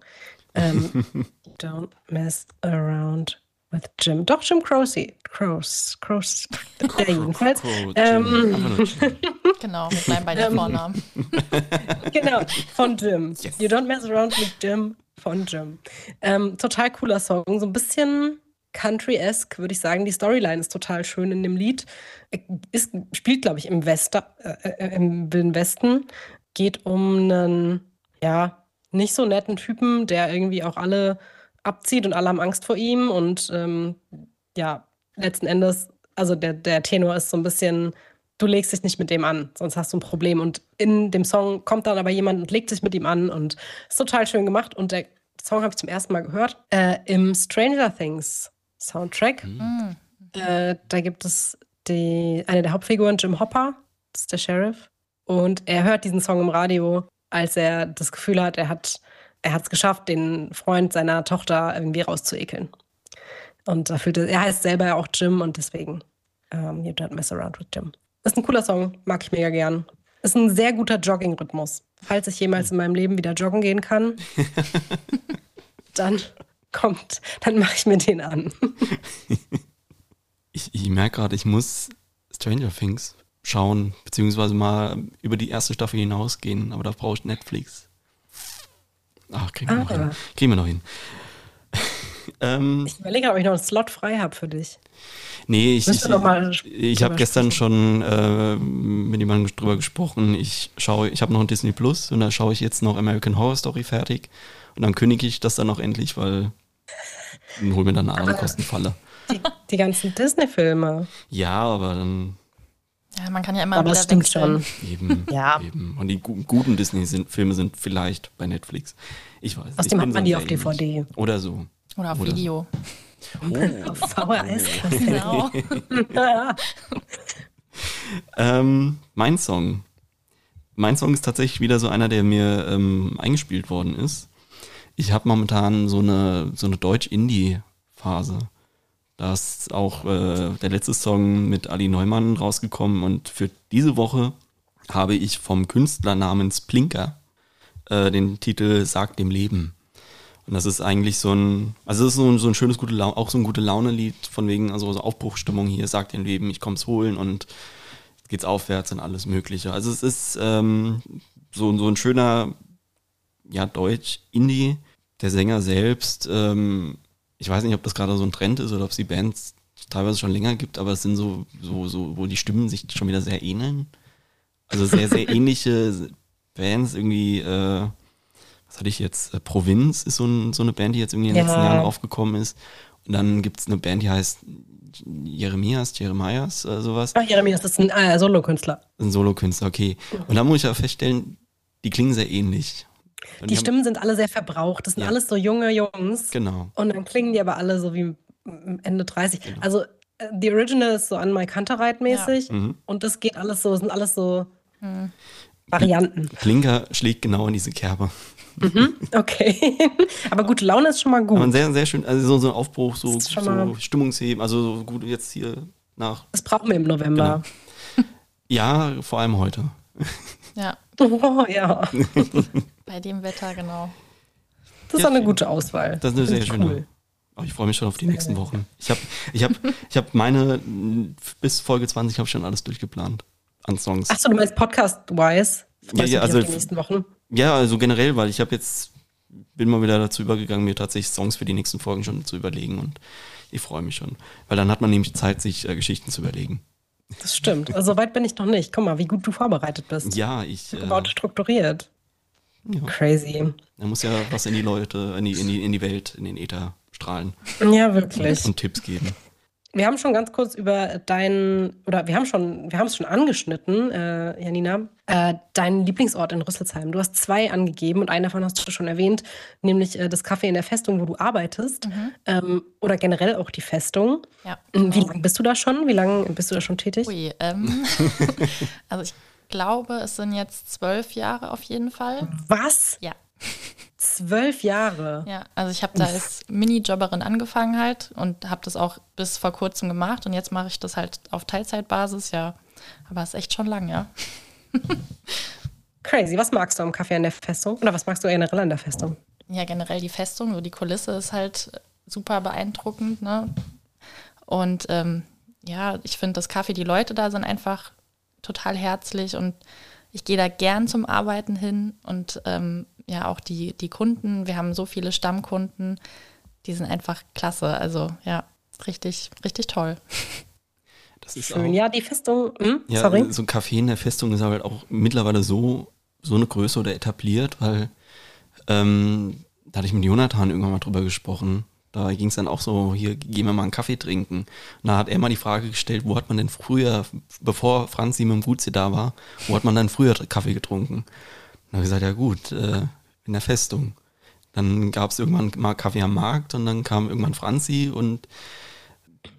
Ähm, you don't mess around with Jim. Doch, Jim Croce. Croce. Croce. Der jedenfalls. Ähm. Genau, wir bleiben bei den Vornamen. genau, von Jim. You don't mess around with Jim von Jim. Ähm, total cooler Song. So ein bisschen Country-esque, würde ich sagen. Die Storyline ist total schön in dem Lied. Ist, spielt, glaube ich, im, Wester, äh, äh, im Wilden Westen. Geht um einen, ja, nicht so netten Typen, der irgendwie auch alle abzieht und alle haben Angst vor ihm. Und ähm, ja, letzten Endes, also der, der Tenor ist so ein bisschen, du legst dich nicht mit dem an, sonst hast du ein Problem. Und in dem Song kommt dann aber jemand und legt sich mit ihm an und ist total schön gemacht. Und der Song habe ich zum ersten Mal gehört äh, im Stranger Things Soundtrack. Mhm. Äh, da gibt es die, eine der Hauptfiguren, Jim Hopper, das ist der Sheriff. Und er hört diesen Song im Radio, als er das Gefühl hat, er hat er hat es geschafft, den Freund seiner Tochter irgendwie rauszuekeln. Und da fühlte er heißt selber ja auch Jim und deswegen ähm, You Don't Mess Around with Jim. Ist ein cooler Song, mag ich mega gern. Ist ein sehr guter Jogging-Rhythmus. Falls ich jemals in meinem Leben wieder joggen gehen kann, dann kommt, dann mache ich mir den an. Ich, ich merke gerade, ich muss Stranger Things schauen, beziehungsweise mal über die erste Staffel hinausgehen, aber da brauche ich Netflix. Ach, kriegen wir noch Ah. hin. Kriegen wir noch hin. ähm, Ich überlege, ob ich noch einen Slot frei habe für dich. nee, ich, ich, noch ich habe gestern schon äh, mit jemandem drüber gesprochen. Ich schaue, ich habe noch ein Disney Plus und da schaue ich jetzt noch American Horror Story fertig und dann kündige ich das dann auch endlich, weil dann hol mir dann eine andere Kostenfalle. Die, die ganzen Disney-Filme. Ja, aber dann Ja, man kann ja immer Aber wieder das stimmt wechseln. schon. Eben, Ja. eben. Und die gu guten Disney-Filme sind vielleicht bei Netflix. Ich weiß. ich Außerdem hat man so die auf. DVD. Oder so. Oder auf Oder. Video. Auf VHS. Genau. Ähm, mein Song. mein Song ist tatsächlich wieder so einer, der mir ähm, eingespielt worden ist. Ich habe momentan so eine, so eine Deutsch-Indie-Phase. Da ist auch äh, der letzte Song mit Ali Neumann rausgekommen und für diese Woche habe ich vom Künstler namens Plinker äh, den Titel Sag dem Leben. Und das ist eigentlich so ein, also das ist so ein, so ein schönes, gute Laune, auch so ein gute Laune-Lied von wegen, also so Aufbruchstimmung hier, Sag dem Leben, ich komm's holen und geht's aufwärts und alles Mögliche. Also es ist ähm, so, so ein schöner, ja, Deutsch-Indie. Der Sänger selbst, ähm, ich weiß nicht, ob das gerade so ein Trend ist oder ob es die Bands teilweise schon länger gibt, aber es sind so, so, so, wo die Stimmen sich schon wieder sehr ähneln. Also sehr, sehr ähnliche Bands, irgendwie, äh, was hatte ich jetzt? Äh, Provinz ist so, ein, so eine Band, die jetzt irgendwie in den Ja. letzten Jahren aufgekommen ist. Und dann gibt es eine Band, die heißt Jeremias, Jeremias, äh, sowas. Ach, Jeremy, das ist ein äh, Solokünstler. Ein Solokünstler, okay. Und da muss ich ja feststellen, die klingen sehr ähnlich. Und Die haben- Stimmen sind alle sehr verbraucht. Das sind Ja. alles so junge Jungs. Genau. Und dann klingen die aber alle so wie Ende 30. Genau. Also, äh, die Original ist so an Mike Kantereit mäßig. Mhm. Und das geht alles so, sind alles so Hm. Varianten. Klinker schlägt genau in diese Kerbe. Okay. aber gute Laune ist schon mal Aber ein gut. sehr, sehr schön, also so, so ein Aufbruch, so, so Stimmungsheben, also so gut jetzt hier nach, Das brauchen wir im November. ja, vor allem heute. Ja, Oh, ja. bei dem Wetter, genau. Das ist eine gute Auswahl. Das ist eine sehr ich schöne. Oh, ich freue mich schon auf die nächsten Wochen. Ich habe ich hab, ich hab meine, bis Folge 20 habe ich schon alles durchgeplant an Songs. Achso, du meinst Podcast-wise? Ja, ja, also- auf die nächsten Wochen. Ja, also generell, weil ich habe jetzt, bin mal wieder dazu übergegangen, mir tatsächlich Songs für die nächsten Folgen schon zu überlegen und ich freue mich schon. Weil dann hat man nämlich Zeit, sich äh, Geschichten zu überlegen. Das stimmt. Also so weit bin ich noch nicht. Guck mal, wie gut du vorbereitet bist. Ja, ich, äh, Gebaut, strukturiert. Ja, Crazy. da muss ja was in die Leute, in die, in die, in die Welt, in den Äther strahlen Ja, wirklich. und Tipps geben. Wir haben schon ganz kurz über deinen, oder wir haben schon, wir haben es schon angeschnitten, äh, Janina, äh, deinen Lieblingsort in Rüsselsheim. Du hast zwei angegeben und einen davon hast du schon erwähnt, nämlich äh, das Café in der Festung, wo du arbeitest. Ähm, oder generell auch die Festung. Ja. Wie lange bist du da schon? Wie lange bist du da schon tätig? Ui, ähm, also ich glaube, es sind jetzt zwölf Jahre auf jeden Fall. Was? Ja. Zwölf Jahre. Ja, also ich habe da als Minijobberin angefangen halt und habe das auch bis vor kurzem gemacht und jetzt mache ich das halt auf Teilzeitbasis, ja. Aber es ist echt schon lang, ja. Crazy. Was magst du am Café in der Festung? Oder was magst du generell an der Festung? Ja, generell die Festung, so die Kulisse ist halt super beeindruckend, ne? Und ähm, ja, ich finde das Café, die Leute da sind einfach total herzlich und ich gehe da gern zum Arbeiten hin und ähm, ja, auch die, die Kunden, wir haben so viele Stammkunden, die sind einfach klasse. Also ja, richtig, richtig toll. Das ist Schön. auch, Ja, die Festung. Hm? Ja, Sorry. so ein Café in der Festung ist halt auch mittlerweile so, so eine Größe oder etabliert, weil ähm, da hatte ich mit Jonathan irgendwann mal drüber gesprochen. Da ging es dann auch so, hier gehen wir mal einen Kaffee trinken. Und da hat er mal die Frage gestellt, wo hat man denn früher, bevor Franzi mit dem Gutze da war, wo hat man dann früher Kaffee getrunken? Und dann habe ich gesagt, ja gut, äh, in der Festung. Dann gab es irgendwann mal Kaffee am Markt und dann kam irgendwann Franzi und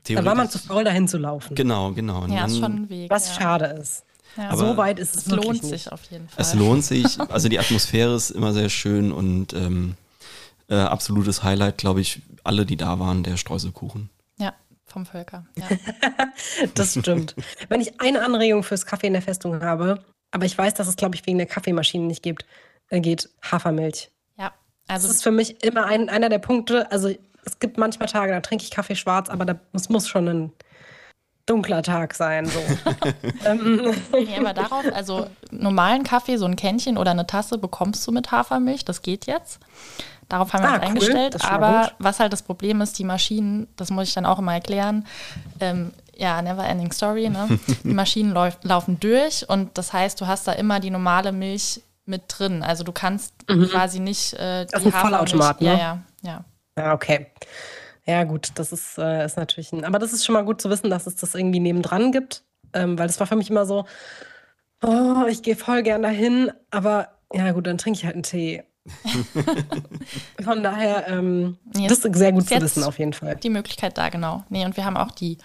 Da war man zu faul, dahin zu laufen. Genau, genau. Und Ja, ist dann- schon ein Weg. Was ja. schade ist. Ja, Aber- so weit ist es, es lohnt nicht. sich auf jeden Fall. Es lohnt sich, also die Atmosphäre ist immer sehr schön und ähm, äh, absolutes Highlight, glaube ich, alle, die da waren, der Streuselkuchen. Ja, vom Völker. Ja. Das stimmt. Wenn ich eine Anregung fürs Kaffee in der Festung habe, aber ich weiß, dass es, glaube ich, wegen der Kaffeemaschine nicht gibt, äh, geht Hafermilch. ja, Das also ist für mich immer ein, einer der Punkte. Also es gibt manchmal Tage, da trinke ich Kaffee schwarz, aber da muss, muss schon ein dunkler Tag sein. So. ähm, Nee, aber darauf, also normalen Kaffee, so ein Kännchen oder eine Tasse bekommst du mit Hafermilch, das geht jetzt. Darauf haben wir Ah, uns cool, eingestellt. Aber gut. was halt das Problem ist, die Maschinen, das muss ich dann auch immer erklären, ähm, ja, never ending story, ne? Die Maschinen lauf, laufen durch und das heißt, du hast da immer die normale Milch mit drin. Also du kannst quasi nicht äh, Das ist die ein Vollautomat, Ja, ne? ja, ja. ja, okay. Ja, gut, das ist, äh, ist natürlich ein. Aber das ist schon mal gut zu wissen, dass es das irgendwie nebendran gibt. Ähm, weil das war für mich immer so, oh, ich gehe voll gern dahin, aber ja, gut, dann trinke ich halt einen Tee. Von daher, ähm, das ist sehr gut zu wissen, auf jeden Fall. Die Möglichkeit da, genau. Nee, und wir haben auch die,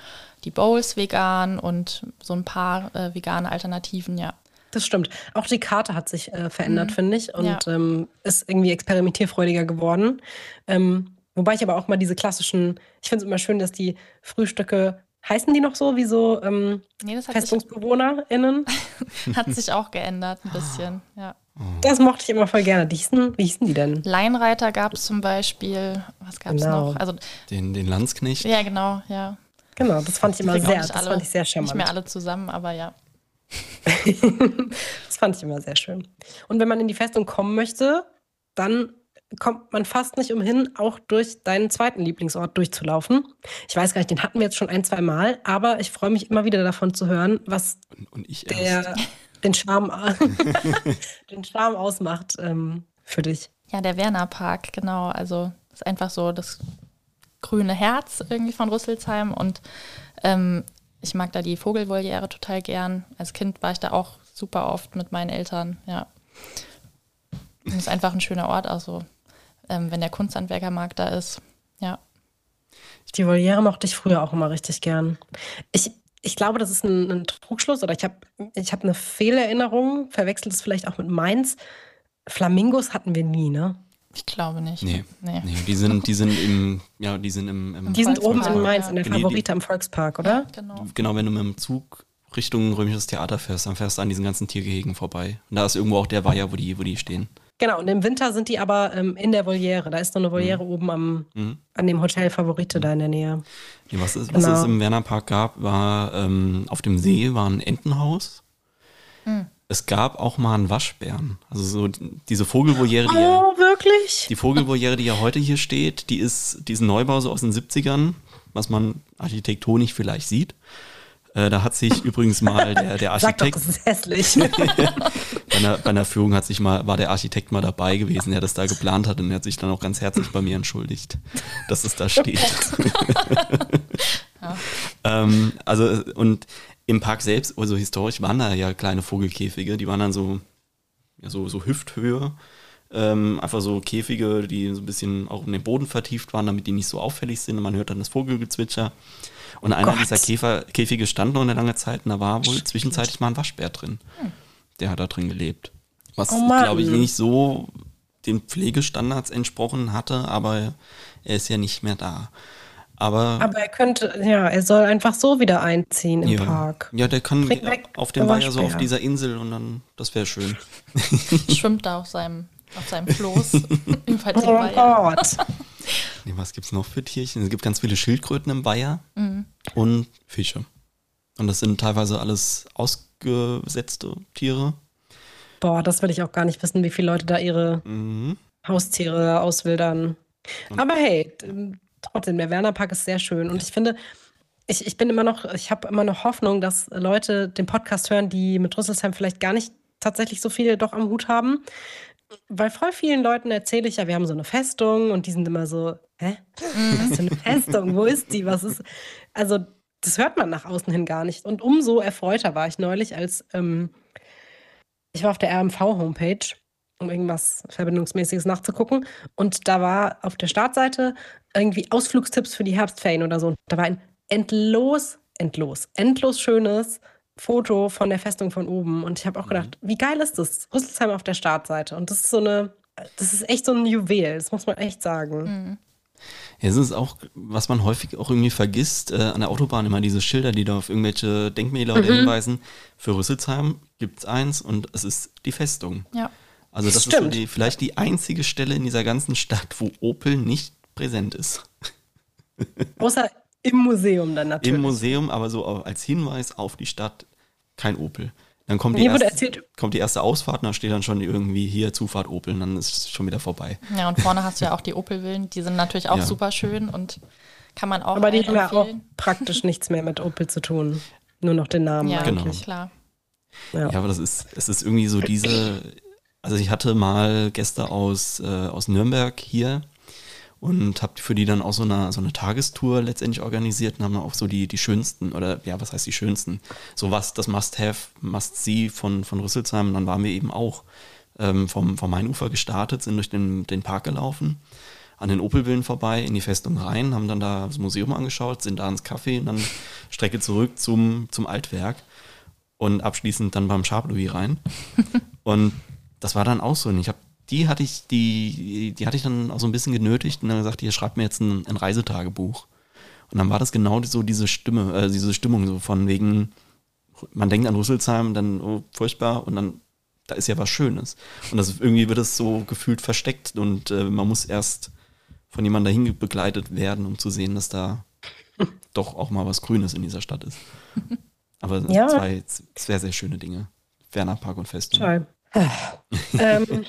die Bowls vegan und so ein paar äh, vegane Alternativen, ja. Das stimmt. Auch die Karte hat sich äh, verändert, Mhm. finde ich, und Ja. ähm, ist irgendwie experimentierfreudiger geworden. Ähm, wobei ich aber auch mal diese klassischen, ich finde es immer schön, dass die Frühstücke, heißen die noch so, wie so ähm, Nee, das hat sich, FestungsbewohnerInnen? hat sich auch geändert ein bisschen. Ja. Das mochte ich immer voll gerne. Die hießen, wie hießen die denn? Leinreiter gab es zum Beispiel. Was gab es Genau. noch? Also, Den, den Landsknecht. ja, genau, ja. Genau, das fand ich immer sehr, nicht das alle- fand ich sehr Nicht charmant. mehr alle zusammen, aber ja. das fand ich immer sehr schön. Und wenn man in die Festung kommen möchte, dann kommt man fast nicht umhin, auch durch deinen zweiten Lieblingsort durchzulaufen. Ich weiß gar nicht, den hatten wir jetzt schon ein, zwei Mal, aber ich freue mich immer wieder davon zu hören, was Und, und der, den, Charme, den Charme ausmacht ähm, für dich. Ja, der Werner Park, genau. Also ist einfach so das grüne Herz irgendwie von Rüsselsheim und ähm, ich mag da die Vogelvoliere total gern. Als Kind war ich da auch super oft mit meinen Eltern, ja. Und es ist einfach ein schöner Ort, also ähm, wenn der Kunsthandwerkermarkt da ist, ja. Die Voliere mochte ich früher auch immer richtig gern. Ich, ich glaube, das ist ein, ein Trugschluss oder ich habe ich hab eine Fehlerinnerung, verwechselt es vielleicht auch mit Mainz. Flamingos hatten wir nie, ne? Ich glaube nicht. Nee, nee. nee, die sind, die sind im, ja, die sind im, im Die sind oben in Mainz, in der Genau, die- Favorite am Volkspark, oder? Genau. Genau, wenn du mit dem Zug Richtung Römisches Theater fährst, dann fährst du an diesen ganzen Tiergehegen vorbei. Und da ist irgendwo auch der Weiher, wo die, wo die stehen. Genau, und im Winter sind die aber ähm, in der Voliere. Da ist noch eine Voliere oben am, Mhm. an dem Hotel Favorite da in der Nähe. Nee, was, es, was Genau. es im Wernerpark gab, war ähm, auf dem See war ein Entenhaus. Es gab auch mal einen Waschbären. Also so die- diese Vogelvoliere, die ja, Oh, wirklich? die Vogelvoliere, die ja heute hier steht, die ist diesen Neubau so aus den 70ern, was man architektonisch vielleicht sieht. Äh, da hat sich übrigens mal der, der Sag doch, Architekt, das ist hässlich. bei einer, bei einer Führung hat sich mal, war der Architekt mal dabei gewesen, der das da geplant hat und er hat sich dann auch ganz herzlich bei mir entschuldigt, dass es da steht. ähm, also, und im Park selbst, also historisch waren da ja kleine Vogelkäfige, die waren dann so, ja, so, so Hüfthöhe. Ähm, einfach so Käfige, die so ein bisschen auch in den Boden vertieft waren, damit die nicht so auffällig sind und man hört dann das Vogelgezwitscher. Und einer Gott. dieser Käfer, Käfige stand noch eine lange Zeit und da war wohl zwischenzeitlich mal ein Waschbär drin. Der hat da drin gelebt. Was, Oh glaube ich, nicht so den Pflegestandards entsprochen hatte, aber er ist ja nicht mehr da. Aber, aber er könnte, ja, er soll einfach so wieder einziehen im ja, Park. ja, der kann Bring weg, auf dem Weiher so auf dieser Insel und dann, das wäre schön. Schwimmt da auf seinem, auf seinem Floß Oh. Gott. Nee, was gibt's noch für Tierchen? Es gibt ganz viele Schildkröten im Weiher Mhm. und Fische. Und das sind teilweise alles ausgesetzte Tiere. Boah, das will ich auch gar nicht wissen, wie viele Leute da ihre Mhm. Haustiere auswildern. Aber hey, trotzdem, der Wernerpark ist sehr schön. Und ich finde, ich, ich bin immer noch, ich habe immer noch Hoffnung, dass Leute den Podcast hören, die mit Rüsselsheim vielleicht gar nicht tatsächlich so viel doch am Hut haben. Weil voll vielen Leuten erzähle ich ja, wir haben so eine Festung und die sind immer so, hä? Was für eine Festung? Wo ist die? Was ist. Also, das hört man nach außen hin gar nicht. Und umso erfreuter war ich neulich, als ähm, ich war auf der RMV-Homepage, um irgendwas Verbindungsmäßiges nachzugucken. Und da war auf der Startseite irgendwie Ausflugstipps für die Herbstferien oder so. Und da war ein endlos, endlos, endlos schönes Foto von der Festung von oben. Und ich habe auch gedacht, wie geil ist das? Rüsselsheim auf der Startseite. Und das ist so eine, das ist echt so ein Juwel, das muss man echt sagen. Ja, es ist auch, was man häufig auch irgendwie vergisst, äh, an der Autobahn immer diese Schilder, die da auf irgendwelche Denkmäler oder hinweisen. Für Rüsselsheim gibt es eins und es ist die Festung. Ja. Also das ist so Stimmt. die, vielleicht die einzige Stelle in dieser ganzen Stadt, wo Opel nicht präsent ist. Außer im Museum dann natürlich. Im Museum, aber so als Hinweis auf die Stadt kein Opel. Dann kommt die, erste, erzählt- kommt die erste Ausfahrt und da steht dann schon irgendwie hier Zufahrt Opel und dann ist es schon wieder vorbei. Ja, und vorne hast du ja auch die Opel-Villen, die sind natürlich auch Ja. super schön und kann man auch Aber die haben ja auch praktisch nichts mehr mit Opel zu tun. Nur noch den Namen Ja, Genau. klar. Ja. Ja, aber das ist, es ist irgendwie so diese, also ich hatte mal Gäste aus, äh, aus Nürnberg hier und habe für die dann auch so eine, so eine Tagestour letztendlich organisiert und haben auch so die, die schönsten, oder ja, was heißt die schönsten? So was, das Must-Have, Must-See von, von Rüsselsheim. Und dann waren wir eben auch ähm, vom, vom Mainufer gestartet, sind durch den, den Park gelaufen, an den Opelvillen vorbei, in die Festung rein, haben dann da das Museum angeschaut, sind da ins Café und dann Strecke zurück zum, zum Altwerk. und abschließend dann beim Chablis rein. und das war dann auch so. Und ich habe die hatte ich, die, die hatte ich dann auch so ein bisschen genötigt und dann gesagt, ihr schreibt mir jetzt ein, ein Reisetagebuch. Und dann war das genau so diese Stimme, äh, diese Stimmung so von wegen, man denkt an Rüsselsheim, dann oh, furchtbar und dann da ist ja was Schönes. Und das irgendwie wird es so gefühlt versteckt und äh, man muss erst von jemandem dahin begleitet werden, um zu sehen, dass da doch auch mal was Grünes in dieser Stadt ist. Aber ja. zwei sehr, sehr schöne Dinge. Werner Park und Festung. Toll. ähm,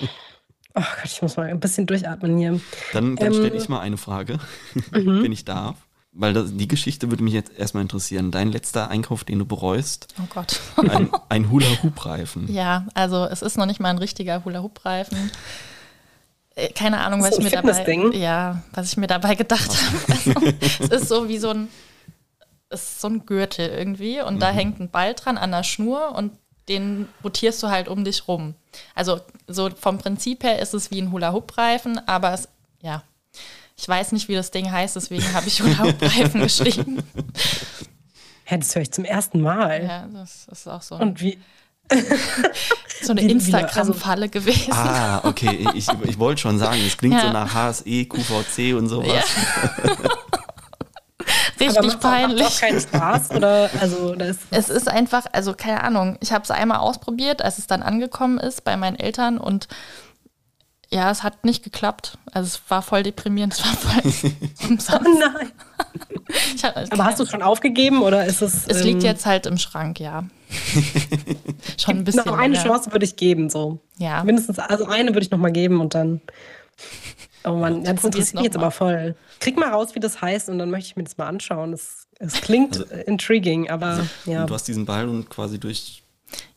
oh Gott, ich muss mal ein bisschen durchatmen hier. Dann, dann ähm, stelle ich mal eine Frage, mhm. wenn ich darf. Weil das, die Geschichte würde mich jetzt erstmal interessieren. Dein letzter Einkauf, den du bereust? Oh Gott. ein, ein Hula-Hoop-Reifen. Ja, also es ist noch nicht mal ein richtiger Hula-Hoop-Reifen. Äh, keine Ahnung, was ich mir dabei, ja, was ich mir dabei gedacht habe. Also, es ist so wie so ein, es ist so ein Gürtel irgendwie und mhm. da hängt ein Ball dran an der Schnur und den rotierst du halt um dich rum. Also so vom Prinzip her ist es wie ein Hula-Hoop-Reifen, aber es, ja, ich weiß nicht, wie das Ding heißt, deswegen habe ich Hula-Hoop-Reifen geschrieben. Ja, das höre ich zum ersten Mal. Ja, das ist auch so. Und wie, so eine Instagram-Falle gewesen. Ah, okay. Ich, ich wollte schon sagen, es klingt ja. so nach HSE, QVC und sowas. Ja. Richtig peinlich. Macht keinen Spaß oder also ist es ist einfach, also keine Ahnung. Ich habe es einmal ausprobiert, als es dann angekommen ist bei meinen Eltern und ja, es hat nicht geklappt. Also es war voll deprimierend, es war voll. Oh nein. Hab, Aber hast du es schon aufgegeben oder ist es? Es ähm, liegt jetzt halt im Schrank, ja. schon ein bisschen. Noch eine länger. Chance würde ich geben, so. Ja. Mindestens, also eine würde ich noch mal geben und dann. Oh Mann, ja, das interessiert mich jetzt aber voll. Krieg mal raus, wie das heißt und dann möchte ich mir das mal anschauen. Es, es klingt also, intriguing, aber also, ja. Du hast diesen Ball und quasi durch.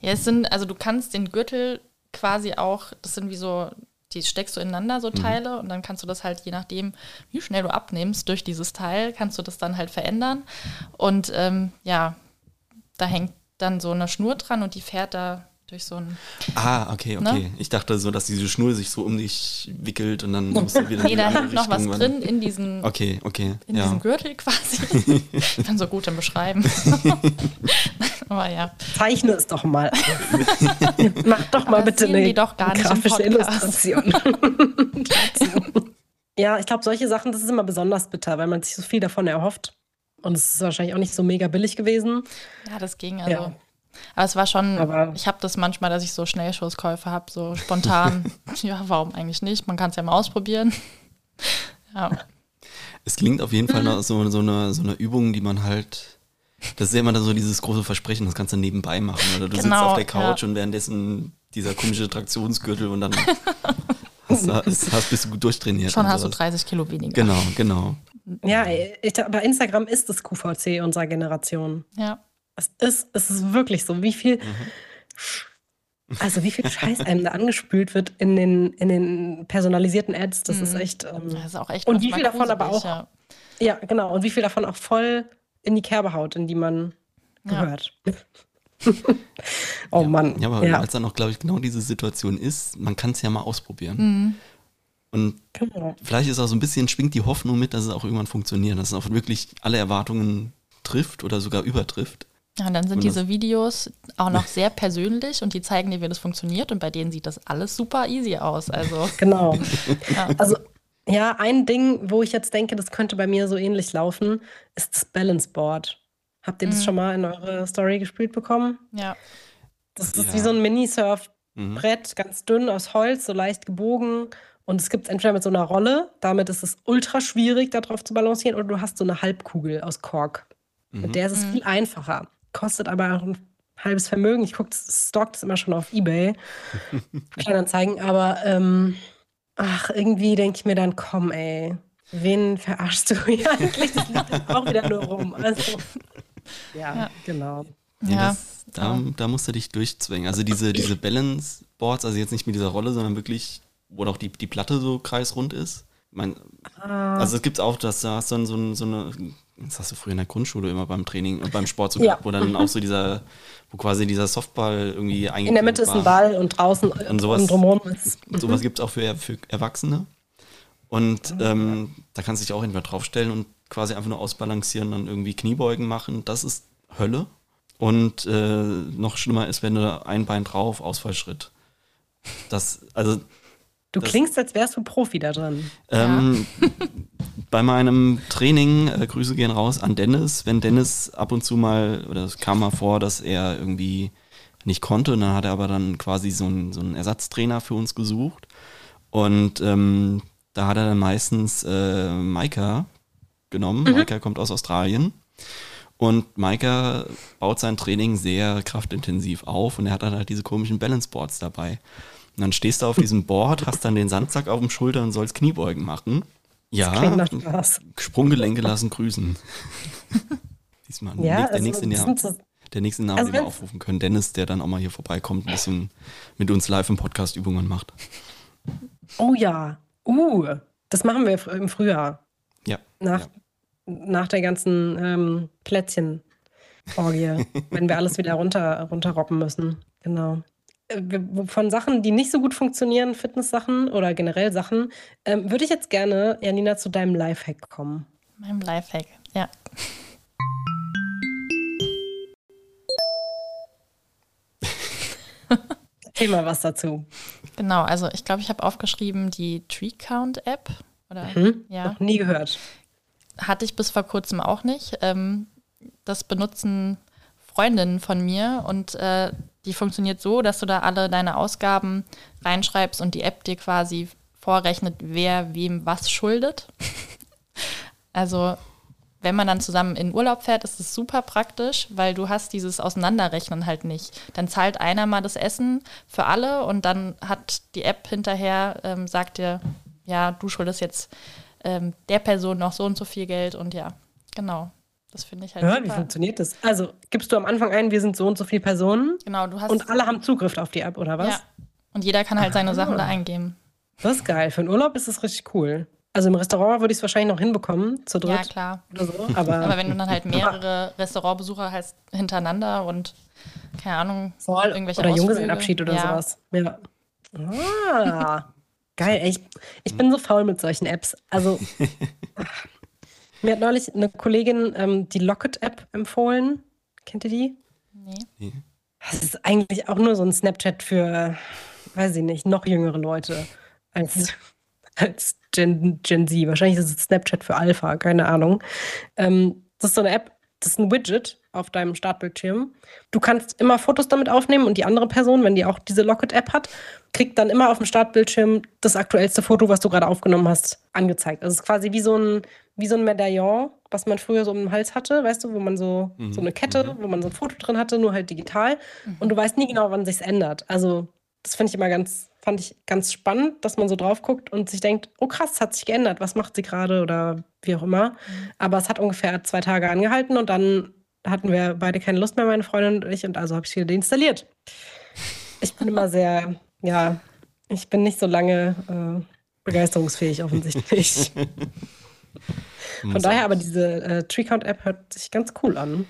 Ja, es sind, also du kannst den Gürtel quasi auch, das sind wie so, die steckst du ineinander, so mhm. Teile, mhm. und dann kannst du das halt, je nachdem, wie schnell du abnimmst durch dieses Teil, kannst du das dann halt verändern. Und ähm, ja, da hängt dann so eine Schnur dran und die fährt da durch so ein. Ah, okay, okay. Ne? Ich dachte so, dass diese Schnur sich so um dich wickelt und dann musst du wieder. nee, da hängt noch was drin in diesen. Okay, okay. In ja. diesem Gürtel quasi. ich kann so gut im Beschreiben. Aber ja. Zeichne es doch mal. Mach doch mal bitte eine doch gar grafische Illustration. ja, ich glaube, solche Sachen, das ist immer besonders bitter, weil man sich so viel davon erhofft. Und es ist wahrscheinlich auch nicht so mega billig gewesen. Ja, das ging also. Ja. Aber es war schon, Aber ich habe das manchmal, dass ich so Schnellschusskäufe habe, so spontan. ja, warum eigentlich nicht? Man kann es ja mal ausprobieren. ja. Es klingt auf jeden Fall noch so, so, eine, so eine Übung, die man halt, das ist ja immer so dieses große Versprechen, das kannst du nebenbei machen. Oder du genau, sitzt auf der Couch ja. und währenddessen dieser komische Traktionsgürtel und dann hast, hast, hast, bist du durchtrainiert. Schon hast du 30 Kilo weniger. Genau, genau. Ja, ich, aber Instagram ist das QVC unserer Generation. Ja. Es ist, es ist wirklich so, wie viel, mhm. also wie viel Scheiß einem da angespült wird in den, in den personalisierten Ads, das mhm. ist echt. Ähm, das ist auch echt und wie viel davon aber auch. Ja. ja. genau. Und wie viel davon auch voll in die Kerbe haut, in die man gehört. Ja. oh ja, Mann. Ja, aber ja. als dann auch, glaube ich, genau diese Situation ist, man kann es ja mal ausprobieren. Mhm. Und genau. vielleicht ist auch so ein bisschen, schwingt die Hoffnung mit, dass es auch irgendwann funktioniert, dass es auch wirklich alle Erwartungen trifft oder sogar übertrifft. Ja, und dann sind und diese Videos auch noch sehr persönlich und die zeigen dir, wie das funktioniert und bei denen sieht das alles super easy aus. Also genau. ja. Also ja, ein Ding, wo ich jetzt denke, das könnte bei mir so ähnlich laufen, ist das Balance Board. Habt ihr das mhm. schon mal in eure Story gespielt bekommen? Ja. Das ist ja. wie so ein Mini-Surf-Brett, mhm. ganz dünn aus Holz, so leicht gebogen. Und es gibt es entweder mit so einer Rolle, damit ist es ultra schwierig, darauf zu balancieren, oder du hast so eine Halbkugel aus Kork. Mhm. Mit der ist es mhm. viel einfacher kostet aber ein halbes Vermögen. Ich gucke, Stock das immer schon auf Ebay. Kleinanzeigen, aber ähm, ach, irgendwie denke ich mir dann, komm, ey, wen verarschst du hier eigentlich? Das liegt auch wieder nur rum. Also, ja, ja. genau. Ja, das, da, da musst du dich durchzwängen. Also diese, diese Balance Boards, also jetzt nicht mit dieser Rolle, sondern wirklich, wo auch die, die Platte so kreisrund ist. Mein, ah. Also es gibt auch, dass da hast du dann so, so eine das hast du früher in der Grundschule immer beim Training und beim Sport so ja. wo dann auch so dieser, wo quasi dieser Softball irgendwie eigentlich. In der Mitte ist ein Ball und draußen und sowas, und drumherum ist. Sowas gibt es auch für, für Erwachsene. Und ah, ähm, da kannst du dich auch entweder draufstellen und quasi einfach nur ausbalancieren, dann irgendwie Kniebeugen machen. Das ist Hölle. Und äh, noch schlimmer ist, wenn du ein Bein drauf, Ausfallschritt. Das, also. Du das, klingst, als wärst du Profi da drin. Ähm, ja. bei meinem Training, äh, Grüße gehen raus an Dennis, wenn Dennis ab und zu mal, oder es kam mal vor, dass er irgendwie nicht konnte, und dann hat er aber dann quasi so einen, so einen Ersatztrainer für uns gesucht. Und ähm, da hat er dann meistens äh, Maika genommen. Mhm. Maika kommt aus Australien. Und Maika baut sein Training sehr kraftintensiv auf und er hat dann halt diese komischen Balance Boards dabei. Und dann stehst du auf diesem Board, hast dann den Sandsack auf dem Schulter und sollst Kniebeugen machen. Ja, Sprunggelenke lassen grüßen. Diesmal ja, der, also, nächste Jahr, der nächste Name, also den wir aufrufen können. Dennis, der dann auch mal hier vorbeikommt, ein bisschen mit uns live im Podcast Übungen macht. Oh ja. Uh, das machen wir im Frühjahr. Ja. Nach, ja. nach der ganzen ähm, Plätzchen-Orgie, wenn wir alles wieder runter, runterroppen müssen. Genau. Äh, von Sachen, die nicht so gut funktionieren, Fitness-Sachen oder generell Sachen, ähm, würde ich jetzt gerne, Janina, zu deinem Lifehack kommen. Meinem Lifehack, ja. Erzähl mal was dazu. Genau, also ich glaube, ich habe aufgeschrieben die Tree Count App. Oder, mhm, ja. Noch nie gehört. Hatte ich bis vor kurzem auch nicht. Ähm, das benutzen Freundinnen von mir und äh, die funktioniert so, dass du da alle deine Ausgaben reinschreibst und die App dir quasi vorrechnet, wer wem was schuldet. also wenn man dann zusammen in Urlaub fährt, ist es super praktisch, weil du hast dieses Auseinanderrechnen halt nicht. Dann zahlt einer mal das Essen für alle und dann hat die App hinterher, ähm, sagt dir, ja, du schuldest jetzt ähm, der Person noch so und so viel Geld und ja, genau. Das finde ich halt. Ja, super. wie funktioniert das? Also gibst du am Anfang ein, wir sind so und so viele Personen. Genau, du hast. Und alle haben Zugriff auf die App, oder was? Ja. Und jeder kann halt seine Sachen da eingeben. Das ist geil. Für einen Urlaub ist das richtig cool. Also im Restaurant würde ich es wahrscheinlich noch hinbekommen, zu dritt. Ja, klar. Oder so, aber, aber wenn du dann halt mehrere Restaurantbesucher hast hintereinander und keine Ahnung, Voll. irgendwelche Oder Junggesellenabschied oder ja. sowas. Ja. Ah, geil. Ich, ich bin so faul mit solchen Apps. Also Mir hat neulich eine Kollegin ähm, die Locket-App empfohlen. Kennt ihr die? Nee. Das ist eigentlich auch nur so ein Snapchat für, weiß ich nicht, noch jüngere Leute als, als Gen, Gen Z. Wahrscheinlich ist es Snapchat für Alpha, keine Ahnung. Ähm, das ist so eine App, das ist ein Widget auf deinem Startbildschirm. Du kannst immer Fotos damit aufnehmen und die andere Person, wenn die auch diese Locket-App hat, kriegt dann immer auf dem Startbildschirm das aktuellste Foto, was du gerade aufgenommen hast, angezeigt. Also es ist quasi wie so ein, wie so ein Medaillon, was man früher so um den Hals hatte, weißt du, wo man so, mhm. so eine Kette, mhm. wo man so ein Foto drin hatte, nur halt digital. Mhm. Und du weißt nie genau, wann sich's ändert. Also das finde ich immer ganz, fand ich ganz spannend, dass man so drauf guckt und sich denkt, oh krass, hat sich geändert, was macht sie gerade oder wie auch immer. Mhm. Aber es hat ungefähr zwei Tage angehalten und dann hatten wir beide keine Lust mehr, meine Freundin und ich, und also habe ich wieder deinstalliert. Ich bin immer sehr, ja, ich bin nicht so lange äh, begeisterungsfähig offensichtlich. Von daher aber diese äh, Treecount-App hört sich ganz cool an.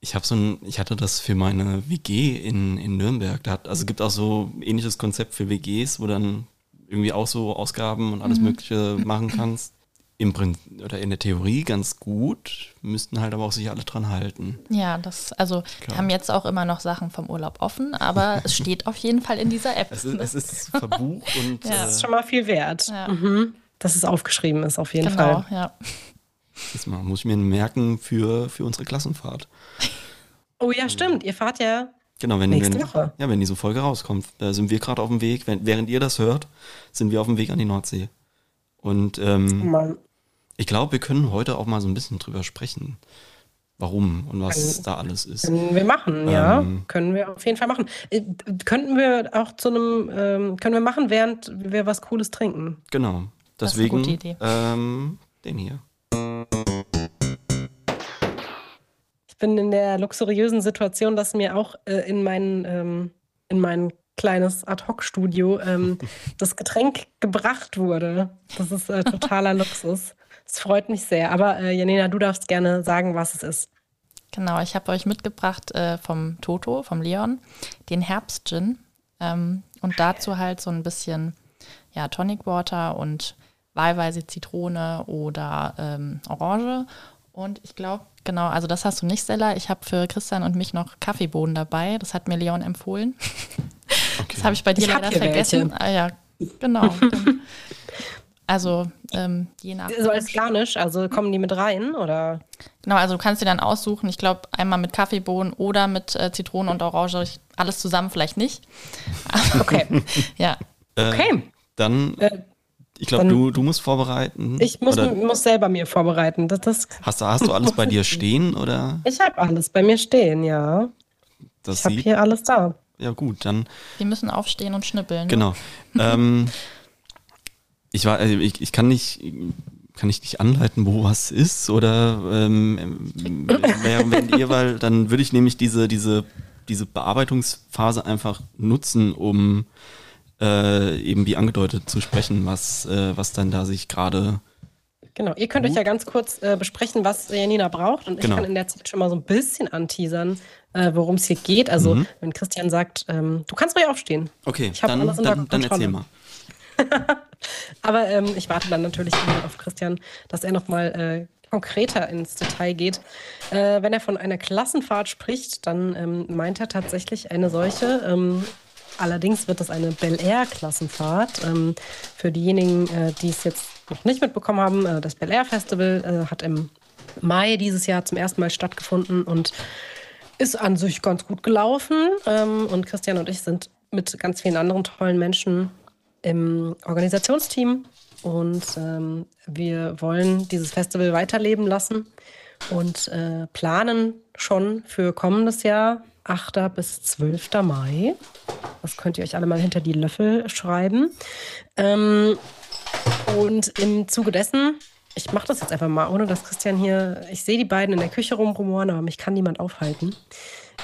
Ich habe so ein, ich hatte das für meine WG in, in Nürnberg. Da hat, also es gibt auch so ähnliches Konzept für WGs, wo dann irgendwie auch so Ausgaben und alles mhm. Mögliche machen kannst im Prinzip oder in der Theorie ganz gut, müssten halt aber auch sich alle dran halten. Ja, das, also wir haben jetzt auch immer noch Sachen vom Urlaub offen, aber es steht auf jeden Fall in dieser App. Es ist, es ist verbucht und. ja. Das ist schon mal viel wert. Ja. Mhm. Dass es aufgeschrieben ist, auf jeden genau, Fall. Ja. Das muss ich mir merken für, für unsere Klassenfahrt. Oh ja, stimmt. Ihr fahrt ja Genau, wenn, wenn, ja, wenn diese Folge rauskommt, da sind wir gerade auf dem Weg. Wenn, während ihr das hört, sind wir auf dem Weg an die Nordsee. Und ähm, oh ich glaube, wir können heute auch mal so ein bisschen drüber sprechen, warum und was können, da alles ist. Können wir machen, ja. Ähm, können wir auf jeden Fall machen. Äh, könnten wir auch zu einem, ähm, können wir machen, während wir was Cooles trinken. Genau. Deswegen ähm, den hier. Ich bin in der luxuriösen Situation, dass mir auch äh, in meinen ähm, in meinen kleines Ad-Hoc-Studio ähm, das Getränk gebracht wurde. Das ist äh, totaler Luxus. Das freut mich sehr. Aber äh, Janina, du darfst gerne sagen, was es ist. Genau, ich habe euch mitgebracht äh, vom Toto, vom Leon, den Herbst-Gin. Ähm, und dazu halt so ein bisschen ja, Tonic Water und wahlweise Zitrone oder ähm, Orange Und ich glaube, genau, also das hast du nicht, Stella. Ich habe für Christian und mich noch Kaffeebohnen dabei. Das hat mir Leon empfohlen. Okay. Das habe ich bei dir ich leider vergessen. Welche. Ah ja, genau. also ähm, je nach. So als Garnisch, also kommen die mit rein oder? Genau, also du kannst dir dann aussuchen. Ich glaube einmal mit Kaffeebohnen oder mit äh, Zitrone und Orange. Ich, alles zusammen vielleicht nicht. okay. ja. Äh, okay. Dann. Äh, ich glaube, du, du musst vorbereiten. Ich muss, muss selber mir vorbereiten. Das, das hast, du, hast du alles bei dir stehen oder? Ich habe alles bei mir stehen, ja. Das ich habe hier alles da. Ja gut, dann. Wir müssen aufstehen und schnippeln. Genau. ähm, ich, war, also ich, ich kann nicht kann ich nicht anleiten, wo was ist? Oder ähm, wenn ihr, weil dann würde ich nämlich diese, diese, diese Bearbeitungsphase einfach nutzen, um äh, eben wie angedeutet zu sprechen, was, äh, was dann da sich gerade. Genau, ihr könnt euch ja ganz kurz äh, besprechen, was Janina braucht und ich genau. kann in der Zeit schon mal so ein bisschen anteasern, äh, worum es hier geht. Also, mhm. wenn Christian sagt, ähm, du kannst ruhig aufstehen. Okay, dann, dann, dann erzähl mal. Aber ähm, ich warte dann natürlich auf Christian, dass er nochmal äh, konkreter ins Detail geht. Äh, wenn er von einer Klassenfahrt spricht, dann ähm, meint er tatsächlich eine solche. Ähm, Allerdings wird das eine Bel Air Klassenfahrt. Ähm, für diejenigen, äh, die es jetzt noch nicht mitbekommen haben, äh, das Bel Air Festival äh, hat im Mai dieses Jahr zum ersten Mal stattgefunden und ist an sich ganz gut gelaufen. Ähm, und Christian und ich sind mit ganz vielen anderen tollen Menschen im Organisationsteam und ähm, wir wollen dieses Festival weiterleben lassen und planen schon für kommendes Jahr 8. bis 12. Mai. Das könnt ihr euch alle mal hinter die Löffel schreiben. Ähm, und im Zuge dessen, ich mache das jetzt einfach mal, ohne dass Christian hier, ich sehe die beiden in der Küche rumrumoren, aber mich kann niemand aufhalten.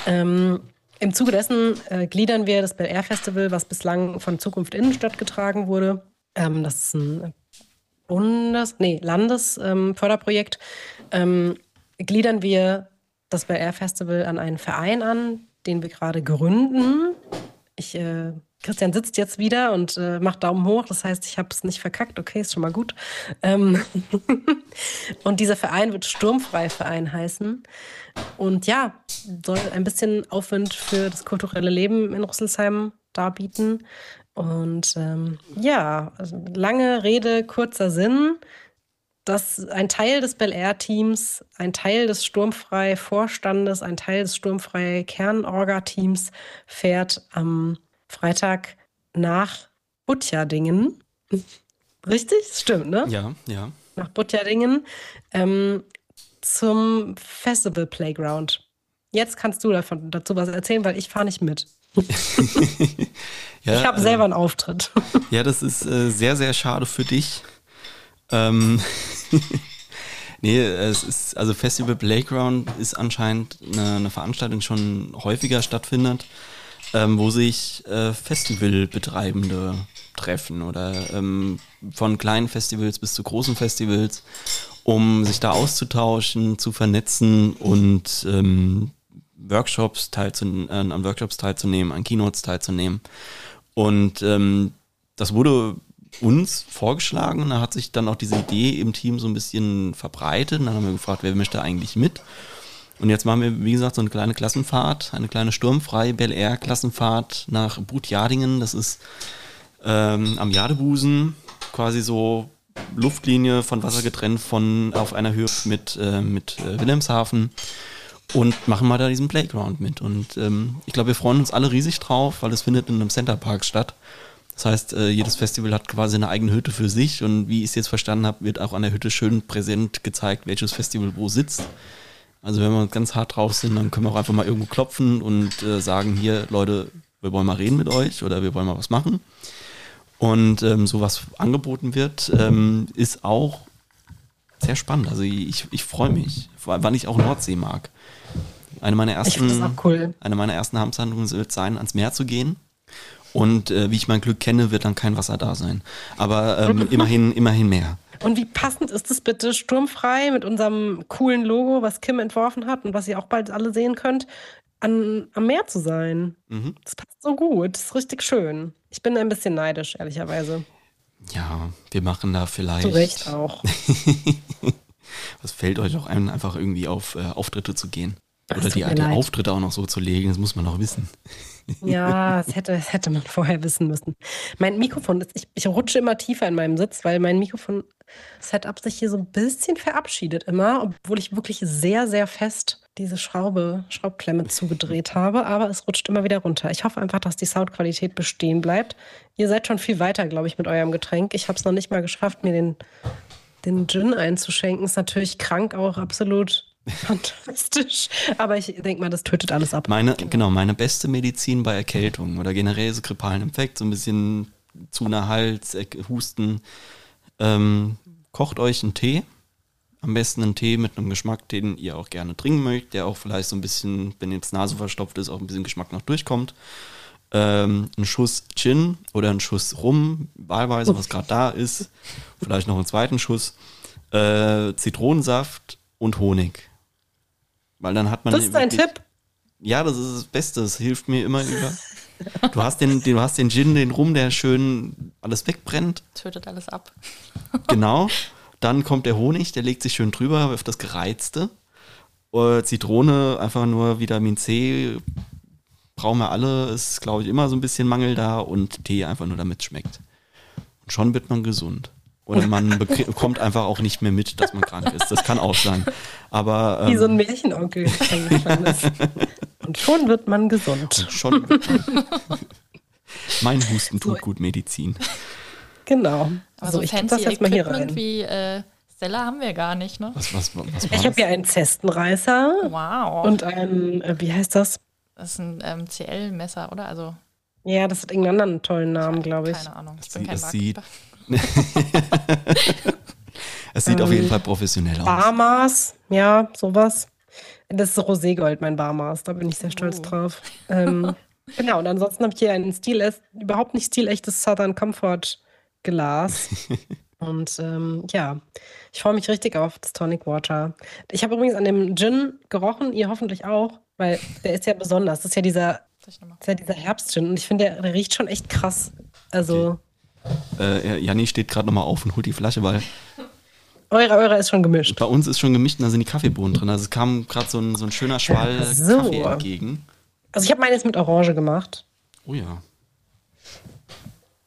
Ähm, Im Zuge dessen äh, gliedern wir das Bel Air Festival, was bislang von Zukunft Innenstadt getragen wurde. Ähm, das ist ein Bundes-, nee, Landesförderprojekt. Ähm, gliedern wir das Bel Air Festival an einen Verein an, den wir gerade gründen. Ich, äh, Christian sitzt jetzt wieder und äh, macht Daumen hoch. Das heißt, ich habe es nicht verkackt. Okay, ist schon mal gut. Ähm und dieser Verein wird Sturmfrei Verein heißen. Und ja, soll ein bisschen Aufwind für das kulturelle Leben in Rüsselsheim darbieten. Und ähm, ja, also lange Rede, kurzer Sinn dass ein Teil des Bel Air-Teams, ein Teil des Sturmfrei-Vorstandes, ein Teil des Sturmfrei-Kernorga-Teams fährt am Freitag nach Butjadingen. Richtig? Stimmt, ne? Ja, ja. Nach Butjadingen ähm, zum Festival Playground. Jetzt kannst du davon, dazu was erzählen, weil ich fahre nicht mit. ja, ich habe selber einen Auftritt. ja, das ist äh, sehr, sehr schade für dich. Ähm, nee, es ist, also Festival Playground ist anscheinend eine, eine Veranstaltung, die schon häufiger stattfindet, ähm, wo sich äh, Festivalbetreibende treffen oder ähm, von kleinen Festivals bis zu großen Festivals, um sich da auszutauschen, zu vernetzen und ähm, Workshops teilzunehmen, äh, an Workshops teilzunehmen, an Keynotes teilzunehmen. Und ähm, das wurde uns vorgeschlagen da hat sich dann auch diese Idee im Team so ein bisschen verbreitet und dann haben wir gefragt, wer möchte eigentlich mit? Und jetzt machen wir, wie gesagt, so eine kleine Klassenfahrt, eine kleine sturmfreie Bel Air Klassenfahrt nach Butjadingen. Das ist ähm, am Jadebusen, quasi so Luftlinie von Wasser getrennt von auf einer Höhe mit, äh, mit äh, Wilhelmshaven und machen mal da diesen Playground mit. Und ähm, ich glaube, wir freuen uns alle riesig drauf, weil es findet in einem Centerpark statt. Das heißt, äh, jedes Festival hat quasi eine eigene Hütte für sich und wie ich es jetzt verstanden habe, wird auch an der Hütte schön präsent gezeigt, welches Festival wo sitzt. Also wenn wir ganz hart drauf sind, dann können wir auch einfach mal irgendwo klopfen und äh, sagen, hier Leute, wir wollen mal reden mit euch oder wir wollen mal was machen. Und ähm, so was angeboten wird, ähm, ist auch sehr spannend. Also ich, ich freue mich, weil ich auch Nordsee mag. Eine meiner ersten, cool. eine meiner ersten Amtshandlungen wird sein, ans Meer zu gehen und äh, wie ich mein Glück kenne, wird dann kein Wasser da sein. Aber ähm, immerhin, immerhin mehr. Und wie passend ist es bitte sturmfrei mit unserem coolen Logo, was Kim entworfen hat und was ihr auch bald alle sehen könnt, an, am Meer zu sein. Mhm. Das passt so gut, das ist richtig schön. Ich bin ein bisschen neidisch, ehrlicherweise. Ja, wir machen da vielleicht. Zu Recht auch. Was fällt euch auch ein, einfach irgendwie auf äh, Auftritte zu gehen? Oder die, die. Auftritte auch noch so zu legen, das muss man auch wissen. Ja, das hätte, das hätte man vorher wissen müssen. Mein Mikrofon, ich, ich rutsche immer tiefer in meinem Sitz, weil mein Mikrofon-Setup sich hier so ein bisschen verabschiedet immer, obwohl ich wirklich sehr, sehr fest diese Schraube, Schraubklemme zugedreht habe, aber es rutscht immer wieder runter. Ich hoffe einfach, dass die Soundqualität bestehen bleibt. Ihr seid schon viel weiter, glaube ich, mit eurem Getränk. Ich habe es noch nicht mal geschafft, mir den, den Gin einzuschenken. Ist natürlich krank auch absolut fantastisch, aber ich denke mal, das tötet alles ab. Meine, genau, meine beste Medizin bei Erkältung oder generell so grippalen Infekt, so ein bisschen zu einer Hals, äh, Husten. Ähm, kocht euch einen Tee. Am besten einen Tee mit einem Geschmack, den ihr auch gerne trinken möchtet, der auch vielleicht so ein bisschen, wenn jetzt Nase verstopft ist, auch ein bisschen Geschmack noch durchkommt. Ähm, ein Schuss Gin oder ein Schuss Rum, wahlweise, was gerade da ist. Vielleicht noch einen zweiten Schuss. Äh, Zitronensaft und Honig. Weil dann hat man. Das ist dein wirklich- Tipp? ja, das ist das Beste. Das hilft mir immer über. Du hast den, du hast den Gin, den Rum, der schön alles wegbrennt. Tötet alles ab. Genau. Dann kommt der Honig, der legt sich schön drüber auf das Gereizte. Äh, Zitrone, einfach nur Vitamin C. Brauchen wir alle. Ist, glaube ich, immer so ein bisschen Mangel da. Und Tee einfach nur, damit es schmeckt. Und schon wird man gesund. Oder man bekommt einfach auch nicht mehr mit, dass man krank ist. Das kann auch sein. Aber Wie so ein ähm, Märchenonkel. Und schon wird man gesund. schon. mein Husten tut gut Medizin. Genau. Aber so, so ich fancy das jetzt mal hier rein. wie äh, Stella haben wir gar nicht, ne? Was, was, was Ich habe hier einen Zestenreißer Wow. und ein, äh, wie heißt das? das ist ein ähm, CL-Messer, oder? Also, Ja, das hat irgendeinen anderen tollen Namen, glaube ich. keine Ahnung. Ich Es bin sieht- kein es sieht- sieht auf Ähm, jeden Fall professionell aus. Barmaß, ja, sowas. Das ist Roségold, mein Barmaß. Da bin ich sehr stolz Oh. drauf. Ähm, genau, und ansonsten habe ich hier ein Stil, überhaupt nicht stilechtes Southern Comfort Glas. Und ähm, ja, ich freue mich richtig auf das Tonic Water. Ich habe übrigens an dem Gin gerochen, ihr hoffentlich auch, weil der ist ja besonders. Das ist ja dieser, ist ja dieser Herbstgin und ich finde, der, der riecht schon echt krass. Also, Äh, Janni steht gerade nochmal auf und holt die Flasche, weil eure, eure ist schon gemischt. bei uns ist schon gemischt und da sind die Kaffeebohnen drin. Also es kam gerade so ein, so ein schöner Schwall so. Kaffee entgegen. Also, ich habe meines mit Orange gemacht. Oh ja.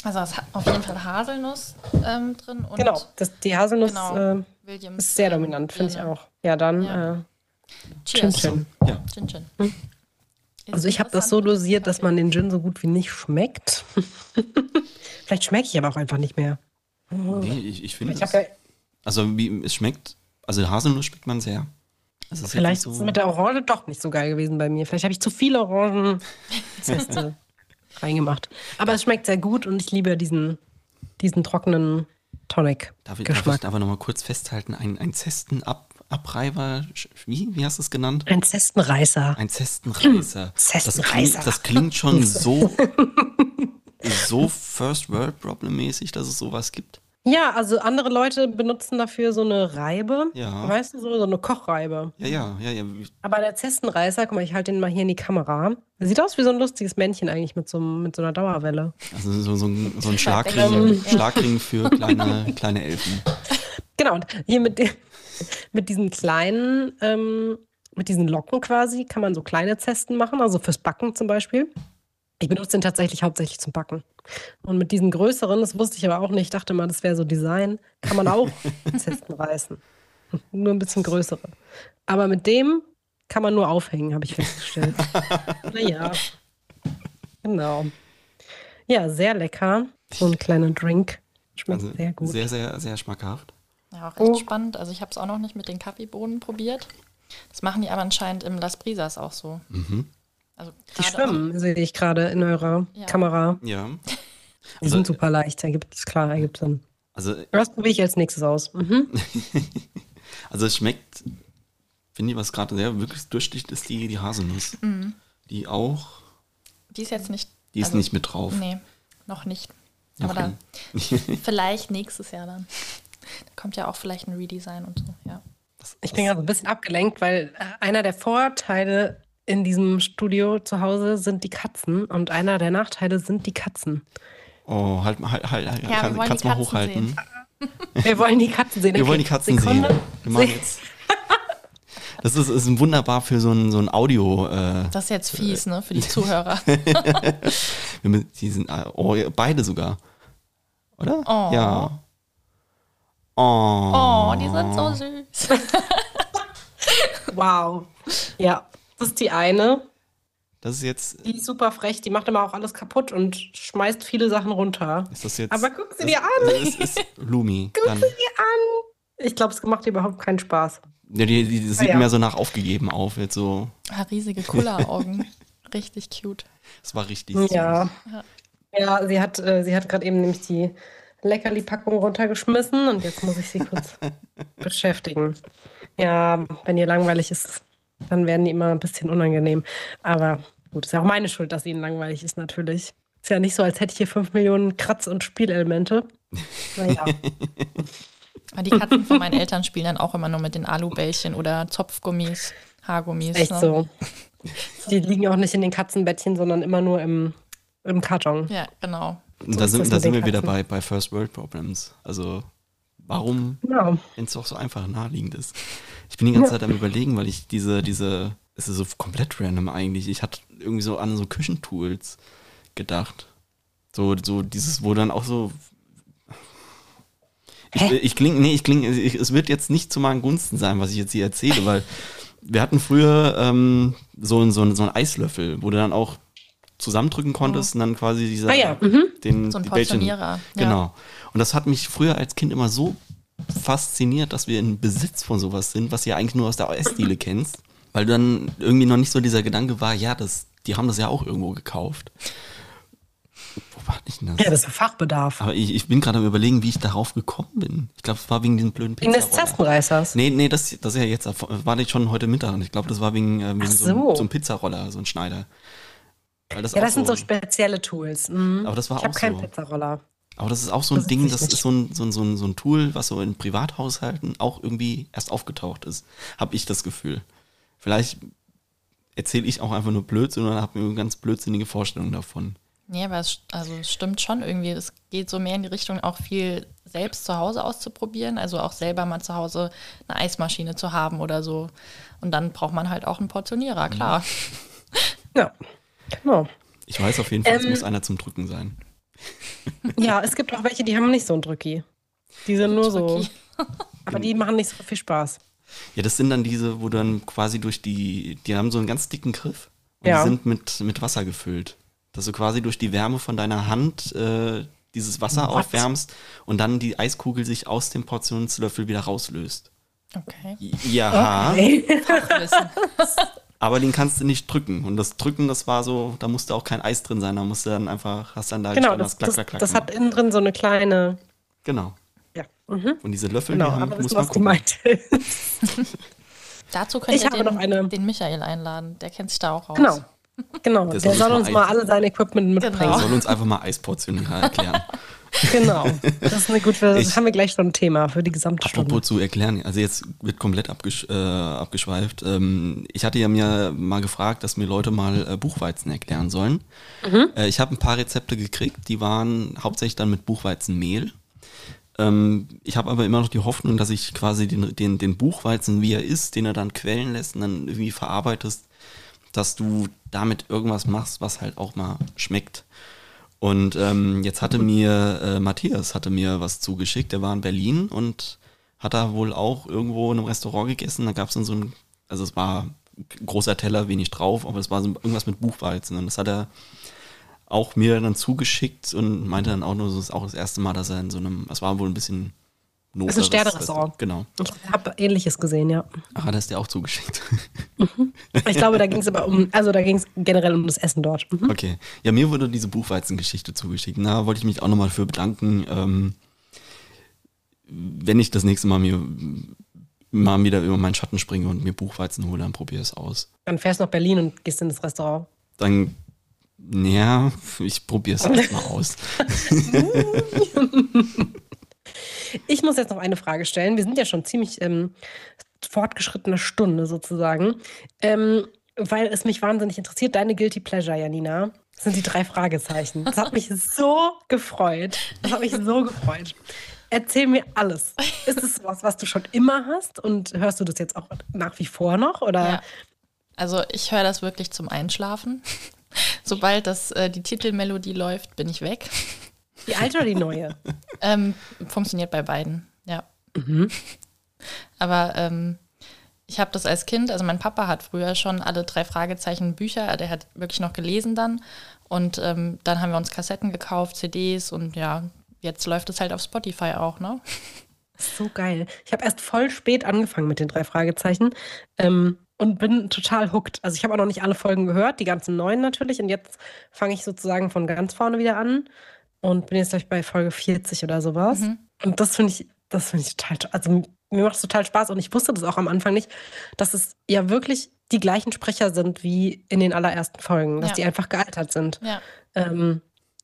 Also, es hat auf jeden Fall Haselnuss ähm, drin. Und Genau, das, die Haselnuss Genau. äh, ist sehr ähm, dominant, finde ich auch. Ja, dann Ja. Äh, Cheers. Chin Chin. Ja. Chin Chin. Also ich habe das so dosiert, dass man den Gin so gut wie nicht schmeckt. Vielleicht schmecke ich aber auch einfach nicht mehr. Nee, ich, ich finde ja, Also wie es schmeckt, also Haselnuss schmeckt man sehr. Also es ist vielleicht ist es mit der Orange doch nicht so geil gewesen bei mir. Vielleicht habe ich zu viele Orangenzeste reingemacht. Aber es schmeckt sehr gut und ich liebe diesen, diesen trockenen Tonic. Darf ich, darf ich aber nochmal kurz festhalten, ein, ein Zestenabreiber, wie, wie hast du es genannt? Ein Zestenreißer. Ein Zestenreißer. Das Zestenreißer. klingt, das klingt schon so, so First World Problem mäßig, dass es sowas gibt. Ja, also andere Leute benutzen dafür so eine Reibe. Ja. Weißt du, so, so eine Kochreibe. Ja, ja, ja, ja. Aber der Zestenreißer, guck mal, ich halte den mal hier in die Kamera. Der sieht aus wie so ein lustiges Männchen eigentlich mit so, mit so einer Dauerwelle. Also so, so, ein, so ein Schlagring. Schlagring für kleine, kleine Elfen. Genau, und hier mit, dem, mit diesen kleinen, ähm, mit diesen Locken quasi, kann man so kleine Zesten machen, also fürs Backen zum Beispiel. Ich benutze den tatsächlich hauptsächlich zum Backen. Und mit diesen größeren, das wusste ich aber auch nicht, ich dachte mal, das wäre so Design, kann man auch Zesten reißen. Nur ein bisschen größere. Aber mit dem kann man nur aufhängen, habe ich festgestellt. naja. Genau. Ja, sehr lecker. So ein kleiner Drink. Schmeckt Also sehr gut. sehr, sehr, sehr schmackhaft. Ja, auch Oh. recht spannend. Also ich habe es auch noch nicht mit den Kaffeebohnen probiert. Das machen die aber anscheinend im Las Brisas auch so. Mhm. Also Die schwimmen, sehe ich gerade in eurer Ja. Kamera. Ja. Die sind super leicht, ergibt es klar, ergibt Sinn. Also, Was probiere ich als nächstes aus? Mhm. also es schmeckt, finde ich, was gerade sehr wirklich durchsticht, ist die, die Haselnuss. Die auch, Die ist jetzt nicht. die ist also, nicht mit drauf. Nee, noch nicht. Da, nicht. vielleicht nächstes Jahr dann. Da kommt ja auch vielleicht ein Redesign und so, ja. Das- Ich bin gerade ein bisschen abgelenkt, weil äh, einer der Vorteile in diesem Studio zu Hause sind die Katzen und einer der Nachteile sind die Katzen. Oh, halt mal, halt, halt, halt wir kann, kannst mal hochhalten. Wir wollen die Katzen sehen. Wir Okay, wollen die Katzen Sekunde. sehen. Wir machen jetzt. Das ist, ist wunderbar für so ein, so ein Audio. Äh, Das ist jetzt fies, ne, für die Zuhörer. die sind äh, oh, ja, beide sogar. Oder? Oh. Ja. Oh. Oh, die sind so süß. Wow. Ja, das ist die eine. Das ist jetzt. Die ist super frech. Die macht immer auch alles kaputt und schmeißt viele Sachen runter. Ist das jetzt. Aber guck sie das, dir an. Das ist, ist Lumi. Dann, An. Ich glaube, es macht ihr überhaupt keinen Spaß. ja, die, die, das sieht ja. mehr so nach aufgegeben auf. Jetzt so. Ah, riesige Kulleraugen. Richtig cute. Es war richtig. süß. Ja. Ja, sie hat, äh, sie hat gerade eben nämlich die Leckerli-Packung runtergeschmissen und jetzt muss ich sie kurz beschäftigen. Ja, wenn ihr langweilig ist, dann werden die immer ein bisschen unangenehm. Aber gut, ist ja auch meine Schuld, dass ihnen langweilig ist, natürlich. Ist ja nicht so, als hätte ich hier 5 Millionen Kratz- und Spielelemente. Naja. Aber die Katzen von meinen Eltern spielen dann auch immer nur mit den Alubällchen oder Zopfgummis, Haargummis. Echt ne? so. Die liegen auch nicht in den Katzenbettchen, sondern immer nur im, im Karton. Ja, genau. So da sind, da sind wir wieder bei, bei First World Problems. Also, warum, Genau. wenn es doch so einfach naheliegend ist? Ich bin die ganze Zeit am Überlegen, weil ich diese, diese, es ist so komplett random eigentlich. Ich hatte irgendwie so an so Küchentools gedacht. So, so dieses, wo dann auch so. Ich, ich klinge, nee, ich klinge, es wird jetzt nicht zu meinen Gunsten sein, was ich jetzt hier erzähle, weil wir hatten früher ähm, so, ein- so, so einen Eislöffel, wo du dann auch zusammendrücken konntest und dann quasi dieser, Ah ja, mhm. den, So ein die Bällchen- Portionierer. Ja. Genau. Und das hat mich früher als Kind immer so fasziniert, dass wir in Besitz von sowas sind, was du ja eigentlich nur aus der Essdiele kennst. Weil dann irgendwie noch nicht so dieser Gedanke war, ja, das, die haben das ja auch irgendwo gekauft. Wo war ich denn das? Ja, das ist Fachbedarf. Aber ich, ich bin gerade am überlegen, wie ich darauf gekommen bin. Ich glaube, es war wegen diesen blöden Wegen des. Zastenreißers. Nee, nee, das, das ist ja jetzt, war nicht schon heute Mittag. Und ich glaube, das war wegen, äh, wegen so, einem- so. so einem Pizzaroller, so ein Schneider. Weil das Ja, das sind so spezielle Tools. Mhm. Aber das war ich habe auch keinen so. Pizzaroller. Aber das ist auch so ein Das Ding, das ich nicht. ist so ein, so, ein, so, ein, so ein Tool, was so in Privathaushalten auch irgendwie erst aufgetaucht ist. Habe ich das Gefühl. Vielleicht erzähle ich auch einfach nur Blödsinn oder habe mir eine ganz blödsinnige Vorstellung davon. Nee, aber es, also es stimmt schon irgendwie. Es geht so mehr in die Richtung, auch viel selbst zu Hause auszuprobieren. Also auch selber mal zu Hause eine Eismaschine zu haben oder so. Und dann braucht man halt auch einen Portionierer, klar. Ja, genau. Ich weiß auf jeden Fall, es Ähm. muss einer zum Drücken sein. Ja, es gibt auch welche, die haben nicht so ein Drücki. Die sind nur so. Aber die machen nicht so viel Spaß. Ja, das sind dann diese, wo dann quasi durch die, die haben so einen ganz dicken Griff und Ja. die sind mit, mit Wasser gefüllt. Dass du quasi durch die Wärme von deiner Hand äh, dieses Wasser What? aufwärmst und dann die Eiskugel sich aus dem Portionslöffel wieder rauslöst. Okay. Ja, Okay. Wissen. aber den kannst du nicht drücken. Und das Drücken, das war so, da musste auch kein Eis drin sein, da musste dann einfach, hast dann da Genau, gestanden, das, klack, das, klack, klack das hat gemacht. innen drin so eine kleine. Genau. Ja, mhm. Und diese Löffel, genau. die haben, Aber muss man gucken. gemeint. Dazu könnt Ich ihr habe noch eine- den, den Michael einladen. Der kennt sich da auch aus. Genau. Genau. Der Der, soll uns soll mal uns mal Eis- alle sein Equipment mitbringen. Genau. Soll uns einfach mal Eisportionierer erklären. Genau. Das ist eine gute, das Ich- haben wir gleich schon ein Thema für die gesamte Stunde. Apropos zu erklären, also jetzt wird komplett abgesch äh, abgeschweift. Ähm, ich hatte ja mir mal gefragt, dass mir Leute mal äh, Buchweizen erklären sollen. Äh, ich habe ein paar Rezepte gekriegt, die waren hauptsächlich dann mit Buchweizenmehl. Ähm, ich habe aber immer noch die Hoffnung, dass ich quasi den, den, den Buchweizen, wie er ist, den er dann quellen lässt und dann irgendwie verarbeitest, dass du damit irgendwas machst, was halt auch mal schmeckt. Und ähm, jetzt hatte mir äh, Matthias hatte mir was zugeschickt. Der war in Berlin und hat da wohl auch irgendwo in einem Restaurant gegessen. Da gab es dann so ein, also es war großer Teller, wenig drauf, aber es war so irgendwas mit Buchweizen. Und das hat er auch mir dann zugeschickt und meinte dann auch nur, das ist auch das erste Mal, dass er in so einem, es war wohl ein bisschen Not. ist ein Sternerestaurant. Genau. Ich habe Ähnliches gesehen, ja. Ach, er es dir auch zugeschickt. Ich glaube, da ging es aber um, also da ging es generell um das Essen dort. Mhm. Okay. Ja, mir wurde diese Buchweizengeschichte zugeschickt. Da wollte ich mich auch nochmal für bedanken. Ähm, wenn ich das nächste Mal mir mal wieder über meinen Schatten springe und mir Buchweizen hole, dann probiere es aus. Dann fährst du nach Berlin und gehst in das Restaurant. Dann, ja, ich probiere es erstmal aus. Ich muss jetzt noch eine Frage stellen. Wir sind ja schon ziemlich ähm, fortgeschrittene Stunde sozusagen. Ähm, weil es mich wahnsinnig interessiert, deine Guilty Pleasure, Janina, sind die drei Fragezeichen. Das hat mich so gefreut. Das hat mich so gefreut. Erzähl mir alles. Ist es was, was du schon immer hast und hörst du das jetzt auch nach wie vor noch? Oder? Ja. Also ich höre das wirklich zum Einschlafen. Sobald das, äh, die Titelmelodie läuft, bin ich weg. Die alte oder die neue? Ähm, funktioniert bei beiden, ja. Aber ähm, ich habe das als Kind, also mein Papa hat früher schon alle drei Fragezeichen Bücher, der hat wirklich noch gelesen dann. Und ähm, dann haben wir uns Kassetten gekauft, CDs und ja, jetzt läuft es halt auf Spotify auch, ne? So geil. Ich habe erst voll spät angefangen mit den drei Fragezeichen ähm, und bin total hooked. Also ich habe auch noch nicht alle Folgen gehört, die ganzen neuen natürlich. Und jetzt fange ich sozusagen von ganz vorne wieder an und bin jetzt gleich bei Folge 40 oder sowas. Und das finde ich, das finde ich total, to- also mir macht es total Spaß und ich wusste das auch am Anfang nicht, dass es ja wirklich die gleichen Sprecher sind wie in den allerersten Folgen, dass Ja. die einfach gealtert sind. Ja. Ähm,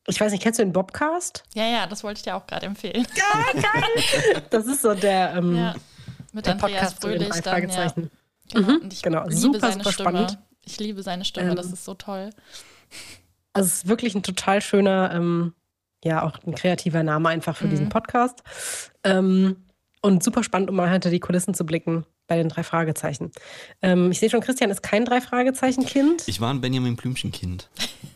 ich weiß nicht, kennst du den Bobcast? Ja, ja, das wollte ich dir auch gerade empfehlen. Das ist so der, ähm, Ja. Mit der Andreas Podcast Fröhlich drei dann, ja. Genau. Mhm, genau. Super, super Stimme. spannend. Ich liebe seine Stimme, das Ähm, ist so toll. Also es ist wirklich ein total schöner, ähm, ja, auch ein kreativer Name einfach für diesen Mhm. Podcast. Ähm, und super spannend, um mal hinter die Kulissen zu blicken bei den drei Fragezeichen. Ähm, ich sehe schon, Christian ist kein drei Fragezeichen-Kind. Ich war ein Benjamin Blümchen-Kind.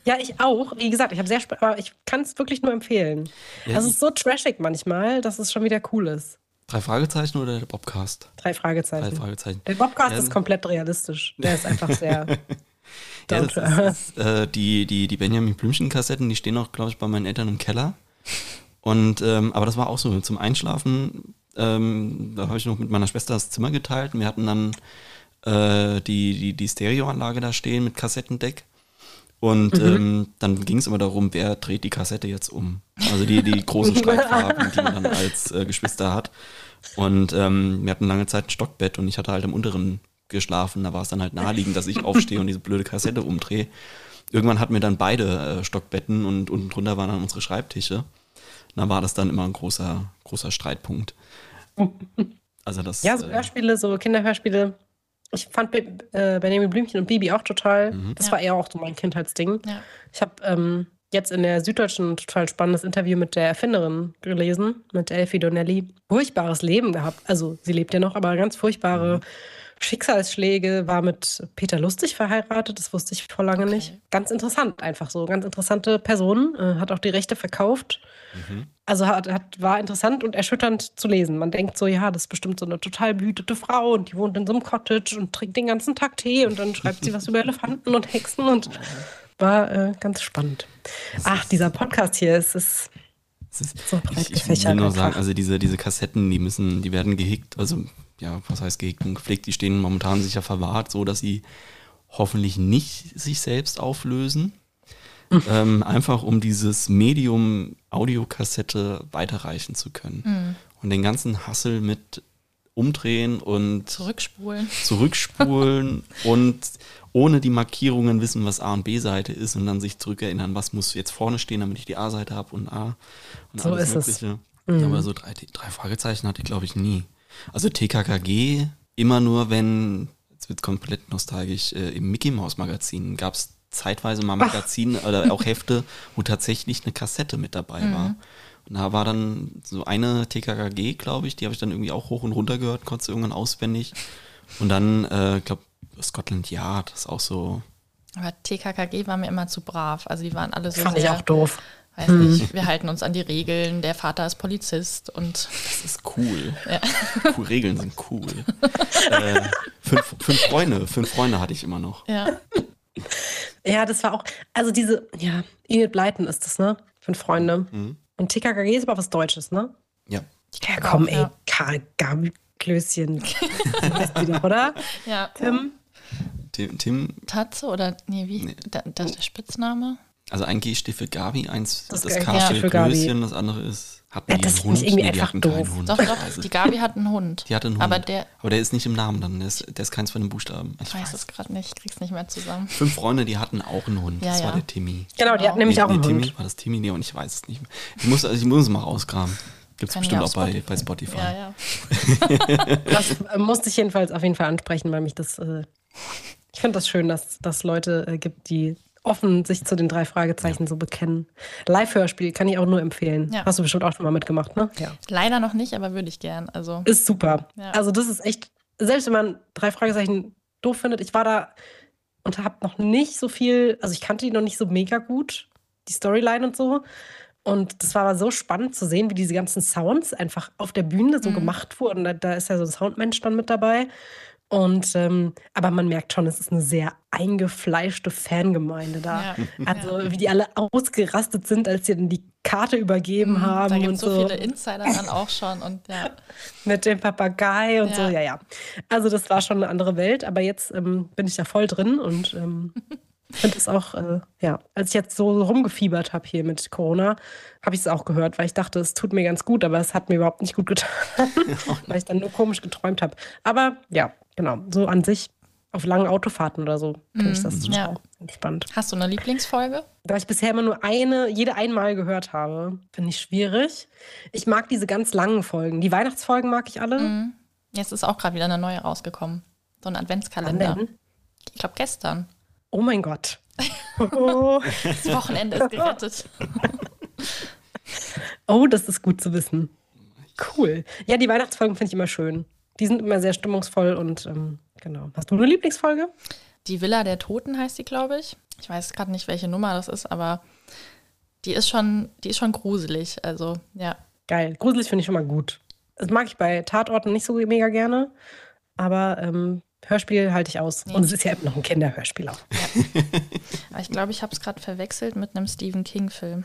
Ja, ich auch. Wie gesagt, ich habe sehr, aber ich kann es wirklich nur empfehlen. Ja, also es ist so trashig manchmal, dass es schon wieder cool ist. Drei Fragezeichen oder der Bobcast? Drei Drei Fragezeichen. Fragezeichen. Der Bobcast Ja, ist komplett realistisch. Der ist einfach sehr. Ja, das ist, ist, äh, die, die, die Benjamin Blümchen-Kassetten, die stehen auch, glaube ich, bei meinen Eltern im Keller. Und ähm, aber das war auch so zum Einschlafen. Ähm, da habe ich noch mit meiner Schwester das Zimmer geteilt. Und wir hatten dann äh, die, die, die Stereoanlage da stehen mit Kassettendeck. Und ähm, dann ging es immer darum, wer dreht die Kassette jetzt um. Also die, die großen Streitfarben, die man dann als äh, Geschwister hat. Und ähm, wir hatten lange Zeit ein Stockbett und ich hatte halt im unteren geschlafen. Da war es dann halt naheliegend, dass ich aufstehe und diese blöde Kassette umdrehe. Irgendwann hatten wir dann beide äh, Stockbetten und unten drunter waren dann unsere Schreibtische. Da war das dann immer ein großer, großer Streitpunkt. Also das. Ja, so äh, Hörspiele, so Kinderhörspiele. Ich fand äh, Benjamin Blümchen und Bibi auch total. Das Ja. war eher auch so mein Kindheitsding. Ja. Ich habe ähm, jetzt in der Süddeutschen ein total spannendes Interview mit der Erfinderin gelesen, mit Elfie Donnelly. Furchtbares Leben gehabt. Also sie lebt ja noch, aber ganz furchtbare Schicksalsschläge. War mit Peter Lustig verheiratet, das wusste ich vor lange Okay. nicht. Ganz interessant einfach so. Ganz interessante Person. Äh, hat auch die Rechte verkauft. Also hat, hat, war interessant und erschütternd zu lesen. Man denkt so, ja, das ist bestimmt so eine total behütete Frau und die wohnt in so einem Cottage und trinkt den ganzen Tag Tee und dann schreibt sie was über Elefanten und Hexen und war äh, ganz spannend. Ach, dieser Podcast hier, es ist Es ist, So breit ich, ich will nur einfach. sagen, also diese, diese Kassetten, die müssen, die werden gehegt, also ja, was heißt und gepflegt, die stehen momentan sicher verwahrt, so dass sie hoffentlich nicht sich selbst auflösen. ähm, einfach um dieses Medium Audiokassette weiterreichen zu können. Und den ganzen Hassel mit umdrehen und Zurückspulen. zurückspulen und ohne die Markierungen wissen, was A und B-Seite ist und dann sich zurückerinnern, was muss jetzt vorne stehen, damit ich die A-Seite habe und A und So ist es. Ja, aber so drei, drei Fragezeichen hatte ich, glaube ich, nie. Also TKKG immer nur, wenn, jetzt wird komplett nostalgisch, äh, im Mickey Mouse Magazin gab es zeitweise mal Magazine oder auch Hefte, wo tatsächlich eine Kassette mit dabei war. Und da war dann so eine TKKG, glaube ich, die habe ich dann irgendwie auch hoch und runter gehört, konnte irgendwann auswendig. Und dann, äh, glaube Scotland Yard ist auch so. Aber TKKG war mir immer zu brav. Also die waren alle so fand ich sehr, auch doof. Weiß nicht, wir halten uns an die Regeln, der Vater ist Polizist und Das ist cool. cool Regeln sind cool. äh, fünf, fünf Freunde, fünf Freunde hatte ich immer noch. ja. Ja, das war auch, also diese, ja, Enid Blyton ist das, ne? Fünf Freunde. Und TKKG ist aber was Deutsches, ne? Ja. Ja, komm, ey, Ja. Karl doch, oder? ja. Tim? Tim, Tim Tatze oder, nee, wie? Nee. Da, das ist der Spitzname? Also ein G steht für Gabi, eins Das das, K steht für. Klößchen, das andere ist, hatten Ja, das Hund? irgendwie Nee, die einfach hatten doof. Hund. Doch, doch, es. die Gabi hat einen Hund. Die hatte einen Hund. Aber der, Aber der ist nicht im Namen dann, der ist, der ist keins von den Buchstaben. Ich ich weiß es gerade nicht, ich krieg's nicht mehr zusammen. Fünf Freunde, die hatten auch einen Hund. Ja, das war ja. der Timmy. Genau, die hat Genau. nämlich nee, auch einen nee, Timmy, Hund. war das Timmy? Nee, und ich weiß es nicht mehr. Ich muss, also ich muss es mal rauskramen. Gibt es bestimmt ja auch auf bei, Spotify. bei Spotify. Ja, ja. Das äh, musste ich jedenfalls auf jeden Fall ansprechen, weil mich das, äh, ich finde das schön, dass dass Leute äh, gibt, die offen sich zu den drei Fragezeichen so bekennen. Live-Hörspiel kann ich auch nur empfehlen. Ja. Hast du bestimmt auch schon mal mitgemacht, ne? Ja. Leider noch nicht, aber würde ich gern. Also, Ist super. Ja. Also das ist echt, selbst wenn man drei Fragezeichen doof findet, ich war da und habe noch nicht so viel, also ich kannte die noch nicht so mega gut, die Storyline und so. Und das war aber so spannend zu sehen, wie diese ganzen Sounds einfach auf der Bühne so Mhm. gemacht wurden. Da, da ist ja so ein Soundmensch dann mit dabei. Und ähm, aber man merkt schon, es ist eine sehr eingefleischte Fangemeinde da. ja. Also wie die alle ausgerastet sind, als sie dann die Karte übergeben haben Mhm. da gibt es so, so viele Insider dann auch schon. Und ja, mit dem Papagei und Ja. so, ja, ja. Also das war schon eine andere Welt, aber jetzt ähm, bin ich da voll drin und ähm, finde es auch, äh, ja, als ich jetzt so rumgefiebert habe hier mit Corona, habe ich es auch gehört, weil ich dachte, es tut mir ganz gut, aber es hat mir überhaupt nicht gut getan, weil ich dann nur komisch geträumt habe. Aber ja, genau, so an sich auf langen Autofahrten oder so finde ich das Ja. total entspannt. hast du eine Lieblingsfolge? Da ich bisher immer nur eine, jede einmal gehört habe, finde ich schwierig. Ich mag diese ganz langen Folgen. Die Weihnachtsfolgen mag ich alle. Mhm. Jetzt ist auch gerade wieder eine neue rausgekommen. So ein Adventskalender. Ich glaube gestern. Oh mein Gott. Oh, Das Wochenende ist gerettet. oh, das ist gut zu wissen. Cool. Ja, die Weihnachtsfolgen finde ich immer schön. Die sind immer sehr stimmungsvoll und ähm, genau. Hast du eine Lieblingsfolge? Die Villa der Toten heißt die, glaube ich. Ich weiß gerade nicht, welche Nummer das ist, aber die ist schon, die ist schon gruselig. Also, ja. Geil. Gruselig finde ich schon mal gut. Das mag ich bei Tatorten nicht so mega gerne, aber ähm, Hörspiel halte ich aus. Nee. Und es ist ja immer noch ein Kinderhörspiel auch. Aber ich glaube, ich habe es gerade verwechselt mit einem Stephen King-Film.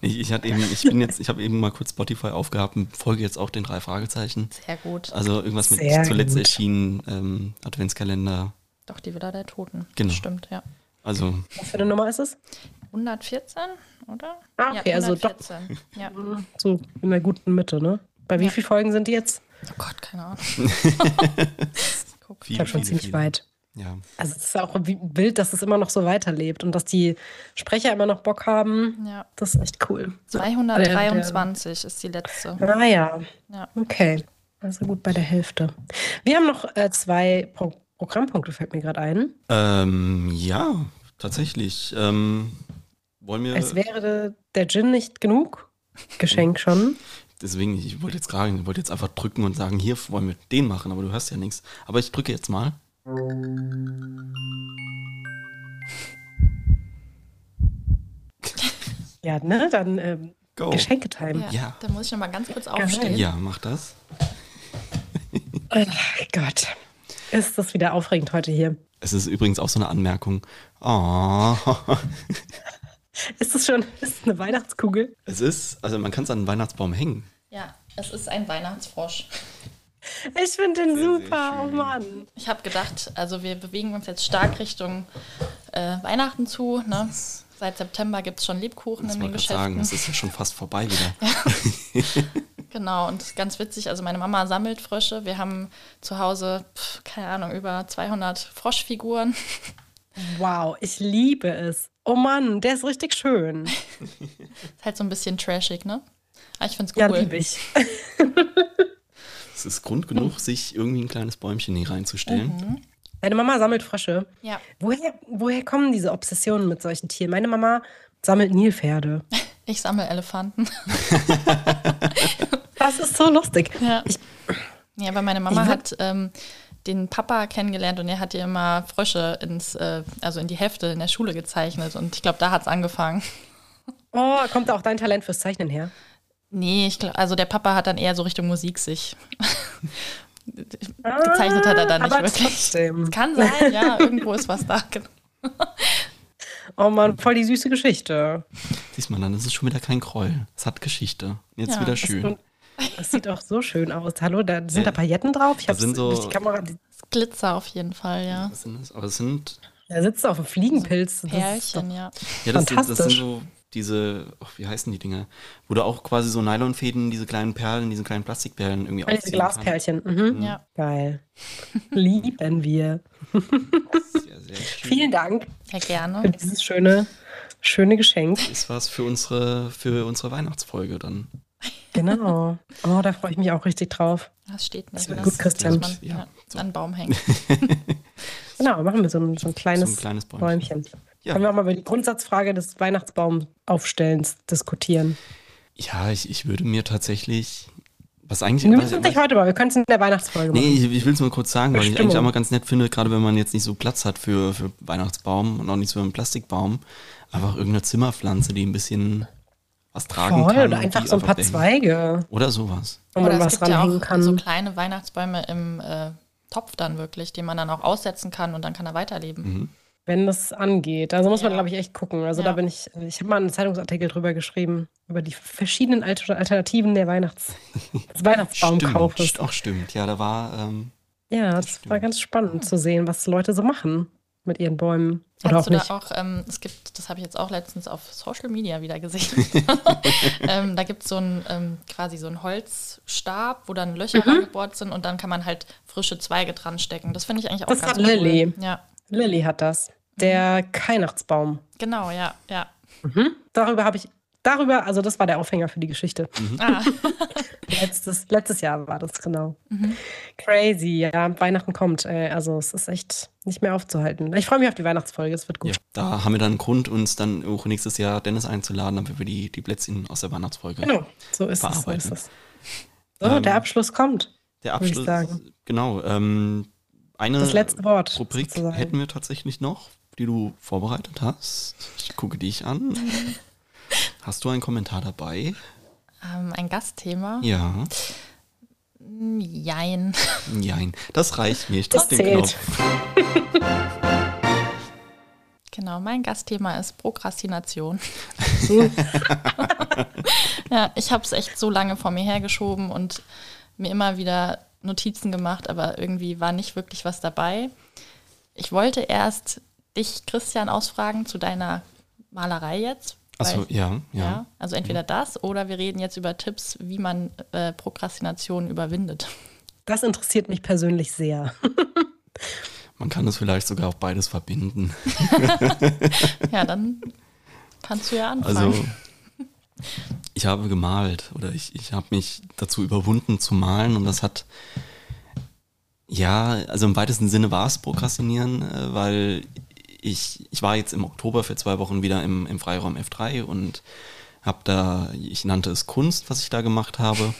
Ich, ich hatte eben, ich bin jetzt, ich habe eben mal kurz Spotify aufgehabt und folge jetzt auch den drei Fragezeichen. Sehr gut. Also irgendwas mit Sehr zuletzt gut. erschienen, ähm, Adventskalender. Doch, die Villa der Toten. Genau. Stimmt, ja. Also Was für eine Nummer ist es? 114, oder? Ah, okay, ja, also doch. 114. Ja. So in der guten Mitte, ne? Bei wie Ja. vielen Folgen sind die jetzt? Oh Gott, keine Ahnung. Guck. Ich viele, glaube schon viele, ziemlich viele. weit. Ja. Also es ist auch wild, dass es immer noch so weiterlebt und dass die Sprecher immer noch Bock haben. Ja. Das ist echt cool. 223 ist die letzte. Ah ja, Ja. okay. Also gut bei der Hälfte. Wir haben noch äh, zwei Pro Programmpunkte, fällt mir gerade ein. Ähm, ja, tatsächlich. Ähm, wollen wir. Es wäre der Gin nicht genug. Geschenk schon. Deswegen, ich wollte jetzt gerade, ich wollte jetzt einfach drücken und sagen, hier wollen wir den machen, aber du hörst ja nichts. Aber ich drücke jetzt mal. Ja, ne? Dann ähm, Go. Geschenketime. Ja. Ja. Da muss ich noch mal ganz kurz aufstehen. Ja, mach das. Ach Gott. Ist das wieder aufregend heute hier. Es ist übrigens auch so eine Anmerkung. Oh. Ist das schon ist das eine Weihnachtskugel? Es ist, also man kann es an den Weihnachtsbaum hängen. Ja, es ist ein Weihnachtsfrosch. Ich finde den Sehr, sehr super, oh schön. Mann. Ich habe gedacht, also wir bewegen uns jetzt stark Richtung äh, Weihnachten zu. Ne? Seit September gibt es schon Lebkuchen Das in den gerade sagen, Geschäften. es ist ja schon fast vorbei wieder. Genau, und ganz witzig. Also meine Mama sammelt Frösche. Wir haben zu Hause, pf, keine Ahnung, über 200 Froschfiguren. Wow, ich liebe es. Oh Mann, der ist richtig schön. Ist halt so ein bisschen trashig, ne? Aber ich finde es Ja, cool. liebe ich. Es ist Grund genug, sich irgendwie ein kleines Bäumchen hier reinzustellen. Mhm. Deine Mama sammelt Frösche. Ja, Woher, woher kommen diese Obsessionen mit solchen Tieren? Meine Mama sammelt Nilpferde. ich sammle Elefanten. Das ist so lustig. Ja. Ich, Ja, aber meine Mama hat ähm, den Papa kennengelernt und er hat ihr immer Frösche ins, äh, also in die Hefte in der Schule gezeichnet. Und ich glaube, da hat es angefangen. oh, kommt da auch dein Talent fürs Zeichnen her? Nee, ich glaube, also der Papa hat dann eher so Richtung Musik sich. Gezeichnet hat er dann nicht Ah, aber wirklich. Trotzdem. Kann sein, ja, irgendwo ist was da. genau. Oh Mann, voll die süße Geschichte. Siehst man, dann ist es schon wieder kein Groll. Es hat Geschichte. Jetzt Ja, wieder das schön. Das sieht auch so schön aus. Hallo, da sind Ja. da Pailletten drauf. Ich Da habe sind so- durch die Kamera. die- Glitzer auf jeden Fall, ja. Was sind das? Aber es sind, Da sitzt auf einem Fliegenpilz. Das ist Pärchen, ja. ja, das sind, das sind Fantastisch. so diese, ach, wie heißen die Dinger? Wo du auch quasi so Nylonfäden, diese kleinen Perlen, diese kleinen Plastikperlen irgendwie Ah, Diese. Glasperlchen. Mhm. Ja, Geil. Lieben wir. Sehr, sehr schön. Vielen Dank ja, für gerne. dieses schöne, schöne Geschenk. Ist was für unsere, für unsere Weihnachtsfolge dann. Genau. Oh, da freue ich mich auch richtig drauf. Das steht nicht. wird Das gut, Christian. man Ja, so. an den Baum hängen. Genau, machen wir so ein, so ein kleines, So ein kleines Bäumchen. Bäumchen. Ja. Können wir auch mal über die Grundsatzfrage des Weihnachtsbaumaufstellens diskutieren? Ja, ich, ich würde mir tatsächlich was eigentlich. Wir müssen es nicht heute mal, wir können es in der Weihnachtsfolge machen. Nee, ich, ich will es nur kurz sagen, weil ich eigentlich auch mal ganz nett finde, gerade wenn man jetzt nicht so Platz hat für, für Weihnachtsbaum und auch nicht so einen Plastikbaum, einfach irgendeine Zimmerpflanze, die ein bisschen was tragen Voll, kann. Oder einfach so ein paar denken. Zweige. Oder sowas. Wo man oder was es gibt ja auch kann. so kleine Weihnachtsbäume im äh, Topf dann wirklich, den man dann auch aussetzen kann und dann kann er weiterleben. Mhm wenn das angeht. Also muss man, ja. glaube ich, echt gucken. Also ja. da bin ich, ich habe mal einen Zeitungsartikel drüber geschrieben, über die verschiedenen Alternativen der Weihnachts des Weihnachtsbaumkaufes. Stimmt, auch stimmt. Ja, da war. Ähm, ja, das, das war ganz spannend zu sehen, was Leute so machen mit ihren Bäumen. Oder Hast auch du nicht. da auch, ähm, es gibt, das habe ich jetzt auch letztens auf Social Media wieder gesehen. ähm, da gibt es so ein, ähm, quasi so einen Holzstab, wo dann Löcher mhm. reingebohrt sind und dann kann man halt frische Zweige dran stecken. Das finde ich eigentlich auch das ganz cool. Lilly. Ja. Lilly hat das. Der Weihnachtsbaum. Genau, ja, ja. Mhm. Darüber habe ich, darüber, also das war der Aufhänger für die Geschichte. Mhm. Ah. letztes, letztes Jahr war das, genau. Mhm. Crazy, ja, Weihnachten kommt. Also es ist echt nicht mehr aufzuhalten. Ich freue mich auf die Weihnachtsfolge, es wird gut. Ja, da haben wir dann einen Grund, uns dann auch nächstes Jahr Dennis einzuladen, damit wir die, die Plätzchen aus der Weihnachtsfolge Genau, so ist es. So, ist es. so ähm, der Abschluss kommt. Der Abschluss, genau. Ähm, eine das letzte Wort. Rubrik sozusagen. hätten wir tatsächlich noch die du vorbereitet hast. Ich gucke dich an. Hast du einen Kommentar dabei? Ähm, ein Gastthema? Ja. Jein. Jein. Das reicht mir. Ich drücke den Knopf. Genau, mein Gastthema ist Prokrastination. ja, ich habe es echt so lange vor mir hergeschoben und mir immer wieder Notizen gemacht, aber irgendwie war nicht wirklich was dabei. Ich wollte erst dich, Christian, ausfragen zu deiner Malerei jetzt. Achso, ja, ja, ja. Also entweder das oder wir reden jetzt über Tipps, wie man äh, Prokrastination überwindet. Das interessiert mich persönlich sehr. Man kann es vielleicht sogar auch beides verbinden. ja, dann kannst du ja anfangen. Also, ich habe gemalt oder ich, ich habe mich dazu überwunden zu malen und das hat, ja, also im weitesten Sinne war es Prokrastinieren, äh, weil ich, ich war jetzt im Oktober für zwei Wochen wieder im, im Freiraum F3 und habe da, ich nannte es Kunst, was ich da gemacht habe.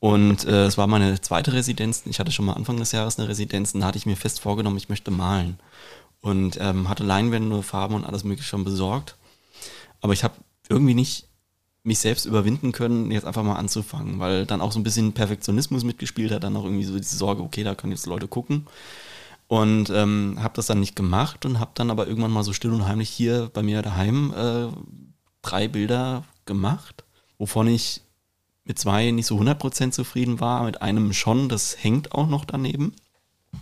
Und äh, es war meine zweite Residenz. Ich hatte schon mal Anfang des Jahres eine Residenz und da hatte ich mir fest vorgenommen, ich möchte malen. Und ähm, hatte Leinwände, Farben und alles mögliche schon besorgt. Aber ich habe irgendwie nicht mich selbst überwinden können, jetzt einfach mal anzufangen, weil dann auch so ein bisschen Perfektionismus mitgespielt hat, dann auch irgendwie so diese Sorge, okay, da können jetzt Leute gucken. Und ähm, habe das dann nicht gemacht und habe dann aber irgendwann mal so still und heimlich hier bei mir daheim äh, drei Bilder gemacht, wovon ich mit zwei nicht so 100% zufrieden war, mit einem schon, das hängt auch noch daneben.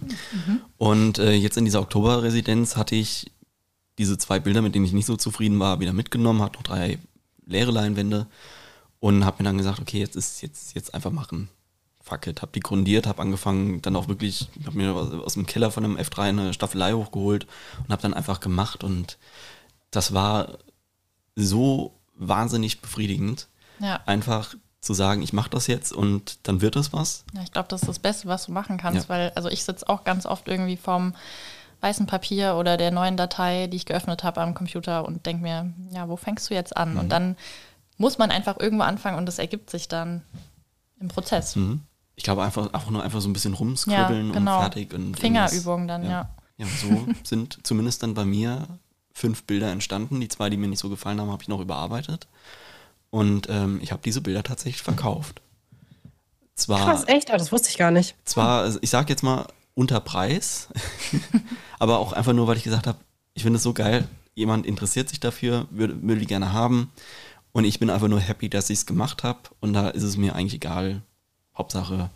Mhm. Und äh, jetzt in dieser Oktoberresidenz hatte ich diese zwei Bilder, mit denen ich nicht so zufrieden war, wieder mitgenommen, hatte noch drei leere Leinwände und habe mir dann gesagt, okay, jetzt ist jetzt jetzt einfach machen fuck it, hab die grundiert, hab angefangen, dann auch wirklich, hab mir aus dem Keller von einem F3 eine Staffelei hochgeholt und hab dann einfach gemacht und das war so wahnsinnig befriedigend. Ja. Einfach zu sagen, ich mache das jetzt und dann wird es was. Ja, ich glaube, das ist das Beste, was du machen kannst, ja. weil also ich sitze auch ganz oft irgendwie vorm weißen Papier oder der neuen Datei, die ich geöffnet habe am Computer und denke mir, ja, wo fängst du jetzt an? Mhm. Und dann muss man einfach irgendwo anfangen und das ergibt sich dann im Prozess. Mhm ich glaube einfach, einfach nur einfach so ein bisschen rumskribbeln ja, genau. und fertig. Und Fingerübung dann, ja. ja. Ja, so sind zumindest dann bei mir fünf Bilder entstanden. Die zwei, die mir nicht so gefallen haben, habe ich noch überarbeitet. Und ähm, ich habe diese Bilder tatsächlich verkauft. Zwar, Krass, echt? Oh, das wusste ich gar nicht. Zwar, also ich sage jetzt mal unter Preis, aber auch einfach nur, weil ich gesagt habe, ich finde es so geil, jemand interessiert sich dafür, würde, würde die gerne haben. Und ich bin einfach nur happy, dass ich es gemacht habe. Und da ist es mir eigentlich egal, Hauptsache,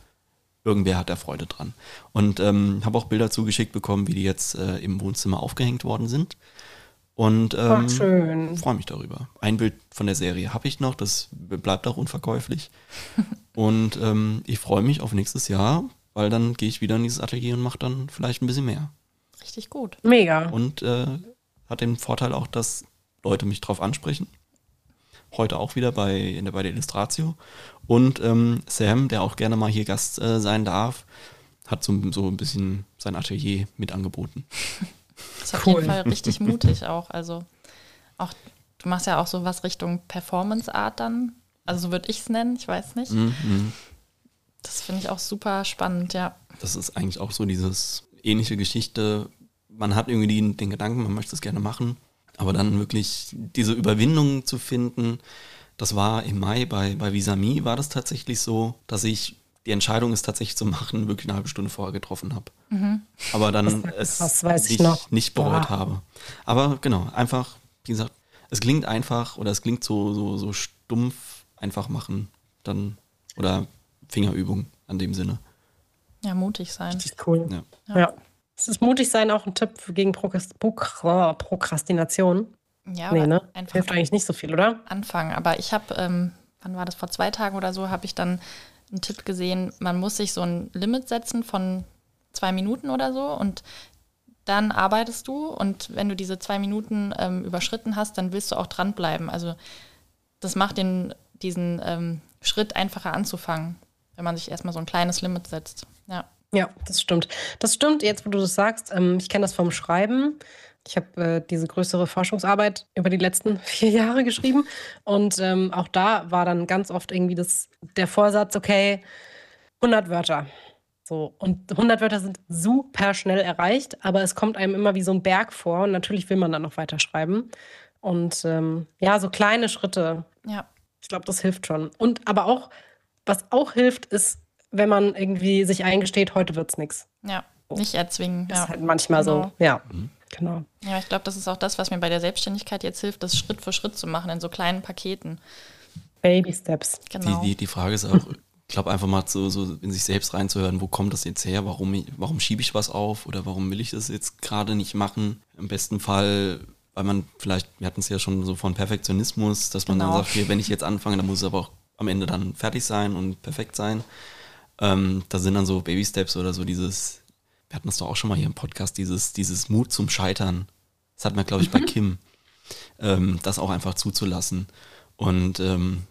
irgendwer hat da Freude dran. Und ähm, habe auch Bilder zugeschickt bekommen, wie die jetzt äh, im Wohnzimmer aufgehängt worden sind. Und ähm, freue mich darüber. Ein Bild von der Serie habe ich noch, das bleibt auch unverkäuflich. und ähm, ich freue mich auf nächstes Jahr, weil dann gehe ich wieder in dieses Atelier und mache dann vielleicht ein bisschen mehr. Richtig gut. Mega. Und äh, hat den Vorteil auch, dass Leute mich drauf ansprechen heute auch wieder bei, in der, bei der Illustratio. Und ähm, Sam, der auch gerne mal hier Gast äh, sein darf, hat so, so ein bisschen sein Atelier mit angeboten. ist auf Cool. jeden Fall richtig mutig auch. Also auch, du machst ja auch so was Richtung Performance Art dann. Also so würde ich es nennen, ich weiß nicht. Mhm, mhm. Das finde ich auch super spannend, ja. Das ist eigentlich auch so dieses ähnliche Geschichte. Man hat irgendwie den, den Gedanken, man möchte es gerne machen, aber dann wirklich diese Überwindung zu finden, das war im Mai bei, bei Visami war das tatsächlich so, dass ich die Entscheidung, es tatsächlich zu machen, wirklich eine halbe Stunde vorher getroffen habe. Aber dann es das weiß ich nicht, noch. nicht bereut Boah. habe. Aber genau, einfach, wie gesagt, es klingt einfach oder es klingt so, so, so stumpf, einfach machen, dann oder Fingerübung an dem Sinne. Ja, mutig sein. Richtig cool. Ja. Ja. Es ist mutig sein auch ein Tipp gegen Prokrast Prokra Prokrastination. Ja, nee, ne? einfach Hilft eigentlich nicht so viel, oder? anfangen. Aber ich habe, ähm, wann war das, vor zwei Tagen oder so, habe ich dann einen Tipp gesehen, man muss sich so ein Limit setzen von zwei Minuten oder so und dann arbeitest du und wenn du diese zwei Minuten ähm, überschritten hast, dann willst du auch dranbleiben. Also das macht den, diesen ähm, Schritt einfacher anzufangen, wenn man sich erstmal so ein kleines Limit setzt. Ja. Ja, das stimmt. Das stimmt, jetzt wo du das sagst, ähm, ich kenne das vom Schreiben. Ich habe äh, diese größere Forschungsarbeit über die letzten vier Jahre geschrieben. Und ähm, auch da war dann ganz oft irgendwie das, der Vorsatz, okay, 100 Wörter. So, und 100 Wörter sind super schnell erreicht, aber es kommt einem immer wie so ein Berg vor. Und natürlich will man dann noch weiter schreiben. Und ähm, ja, so kleine Schritte, Ja. ich glaube, das hilft schon. Und aber auch, was auch hilft, ist, wenn man irgendwie sich eingesteht, heute wird's nix. Ja. Nicht erzwingen. Ist Ja. halt manchmal Genau. so. Ja, genau. Ja, ich glaube, das ist auch das, was mir bei der Selbstständigkeit jetzt hilft, das Schritt für Schritt zu machen in so kleinen Paketen. Baby Steps. Genau. Die, die, die Frage ist auch, ich glaube, einfach mal so, so in sich selbst reinzuhören, wo kommt das jetzt her? Warum, warum schiebe ich was auf oder warum will ich das jetzt gerade nicht machen? Im besten Fall, weil man vielleicht, wir hatten es ja schon so von Perfektionismus, dass man Genau. dann sagt, okay, wenn ich jetzt anfange, dann muss es aber auch am Ende dann fertig sein und perfekt sein. Ähm, da sind dann so Baby Steps oder so dieses, wir hatten das doch auch schon mal hier im Podcast, dieses, dieses Mut zum Scheitern. Das hatten wir, glaube ich, bei Kim, ähm, das auch einfach zuzulassen. Und ähm,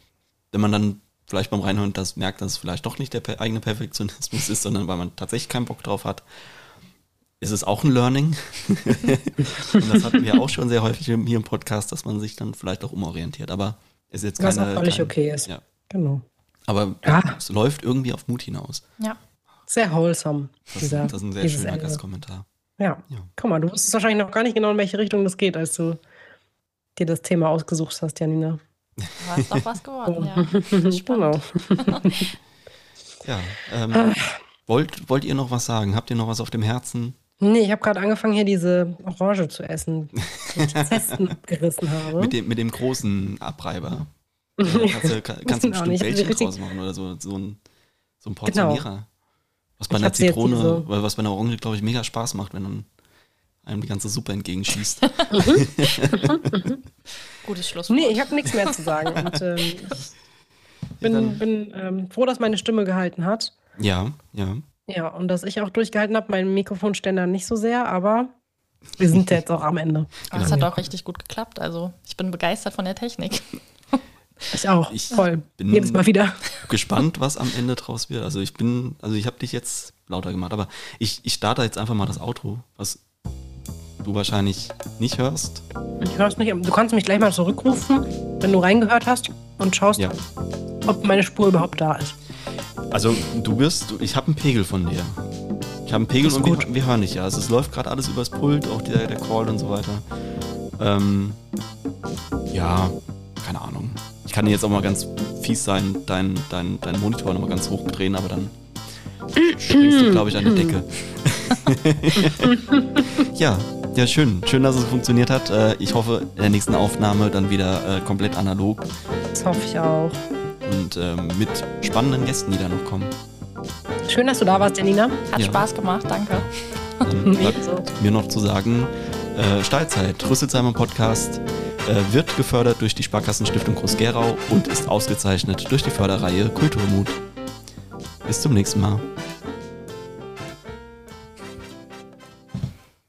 wenn man dann vielleicht beim Reinhören das merkt, dass es vielleicht doch nicht der per eigene Perfektionismus ist, sondern weil man tatsächlich keinen Bock drauf hat, ist es auch ein Learning. Und das hatten wir auch schon sehr häufig hier im Podcast, dass man sich dann vielleicht auch umorientiert. Aber ist jetzt Was keine. auch völlig kein- okay ist. Ja. Genau. Aber Ja. es läuft irgendwie auf Mut hinaus. Ja. Sehr wholesome. Das, dieser, das ist ein sehr schöner Ende. Gastkommentar. Ja. Ja. Guck mal, du wusstest wahrscheinlich noch gar nicht genau, in welche Richtung das geht, als du dir das Thema ausgesucht hast, Janina. War es doch was geworden, ja. genau. Ja. Ähm, wollt, wollt ihr noch was sagen? Habt ihr noch was auf dem Herzen? Nee, ich habe gerade angefangen, hier diese Orange zu essen, die ich abgerissen habe. Mit dem, mit dem großen Abreiber. Ja, kannst du, kann- kannst du Auch bestimmt nicht. Bällchen Richtig- draus machen oder so, so ein, so ein Genau. Portionierer. Was bei Ich einer Zitrone, so- weil was bei einer Orange, glaube ich, mega Spaß macht, wenn dann einem die ganze Suppe entgegenschießt. Gutes Schlusswort. Nee, ich habe nichts mehr zu sagen. Und, ähm, ich bin, Dann- bin ähm, froh, dass meine Stimme gehalten hat. ja, ja. Ja, und dass ich auch durchgehalten habe, meinen Mikrofonständer nicht so sehr, aber wir sind jetzt auch am Ende. Aber es hat auch richtig gut geklappt. Also ich bin begeistert von der Technik. Ich auch. Ich Voll. bin- Jedes Mal wieder. Gespannt, was am Ende draus wird. Also ich bin, also ich habe dich jetzt lauter gemacht, aber ich, ich starte jetzt einfach mal das Outro, was du wahrscheinlich nicht hörst. Ich hör's nicht. Du kannst mich gleich mal zurückrufen, wenn du reingehört hast und schaust, Ja. ob meine Spur überhaupt da ist. Also du wirst, ich habe einen Pegel von dir. Ich habe einen Pegel und wir, wir hören dich ja. Also es läuft gerade alles übers Pult, auch der, der Call und so weiter. Ähm, ja, keine Ahnung. Ich kann dir jetzt auch mal ganz fies sein, deinen dein, dein Monitor nochmal ganz hoch drehen, aber dann springst du, glaube ich, an die Decke. ja, ja, schön. Schön, dass es funktioniert hat. Äh, Ich hoffe, in der nächsten Aufnahme dann wieder äh, komplett analog Das hoffe ich auch. und ähm, mit spannenden Gästen, die da noch kommen. Schön, dass du da warst, Janina. Hat Ja. Spaß gemacht, danke. Dann bleibt Ebenso. mir noch zu sagen, äh, Steilzeit, Rüsselsheimer Podcast, äh, wird gefördert durch die Sparkassenstiftung Groß-Gerau und ist ausgezeichnet durch die Förderreihe Kulturmut. Bis zum nächsten Mal.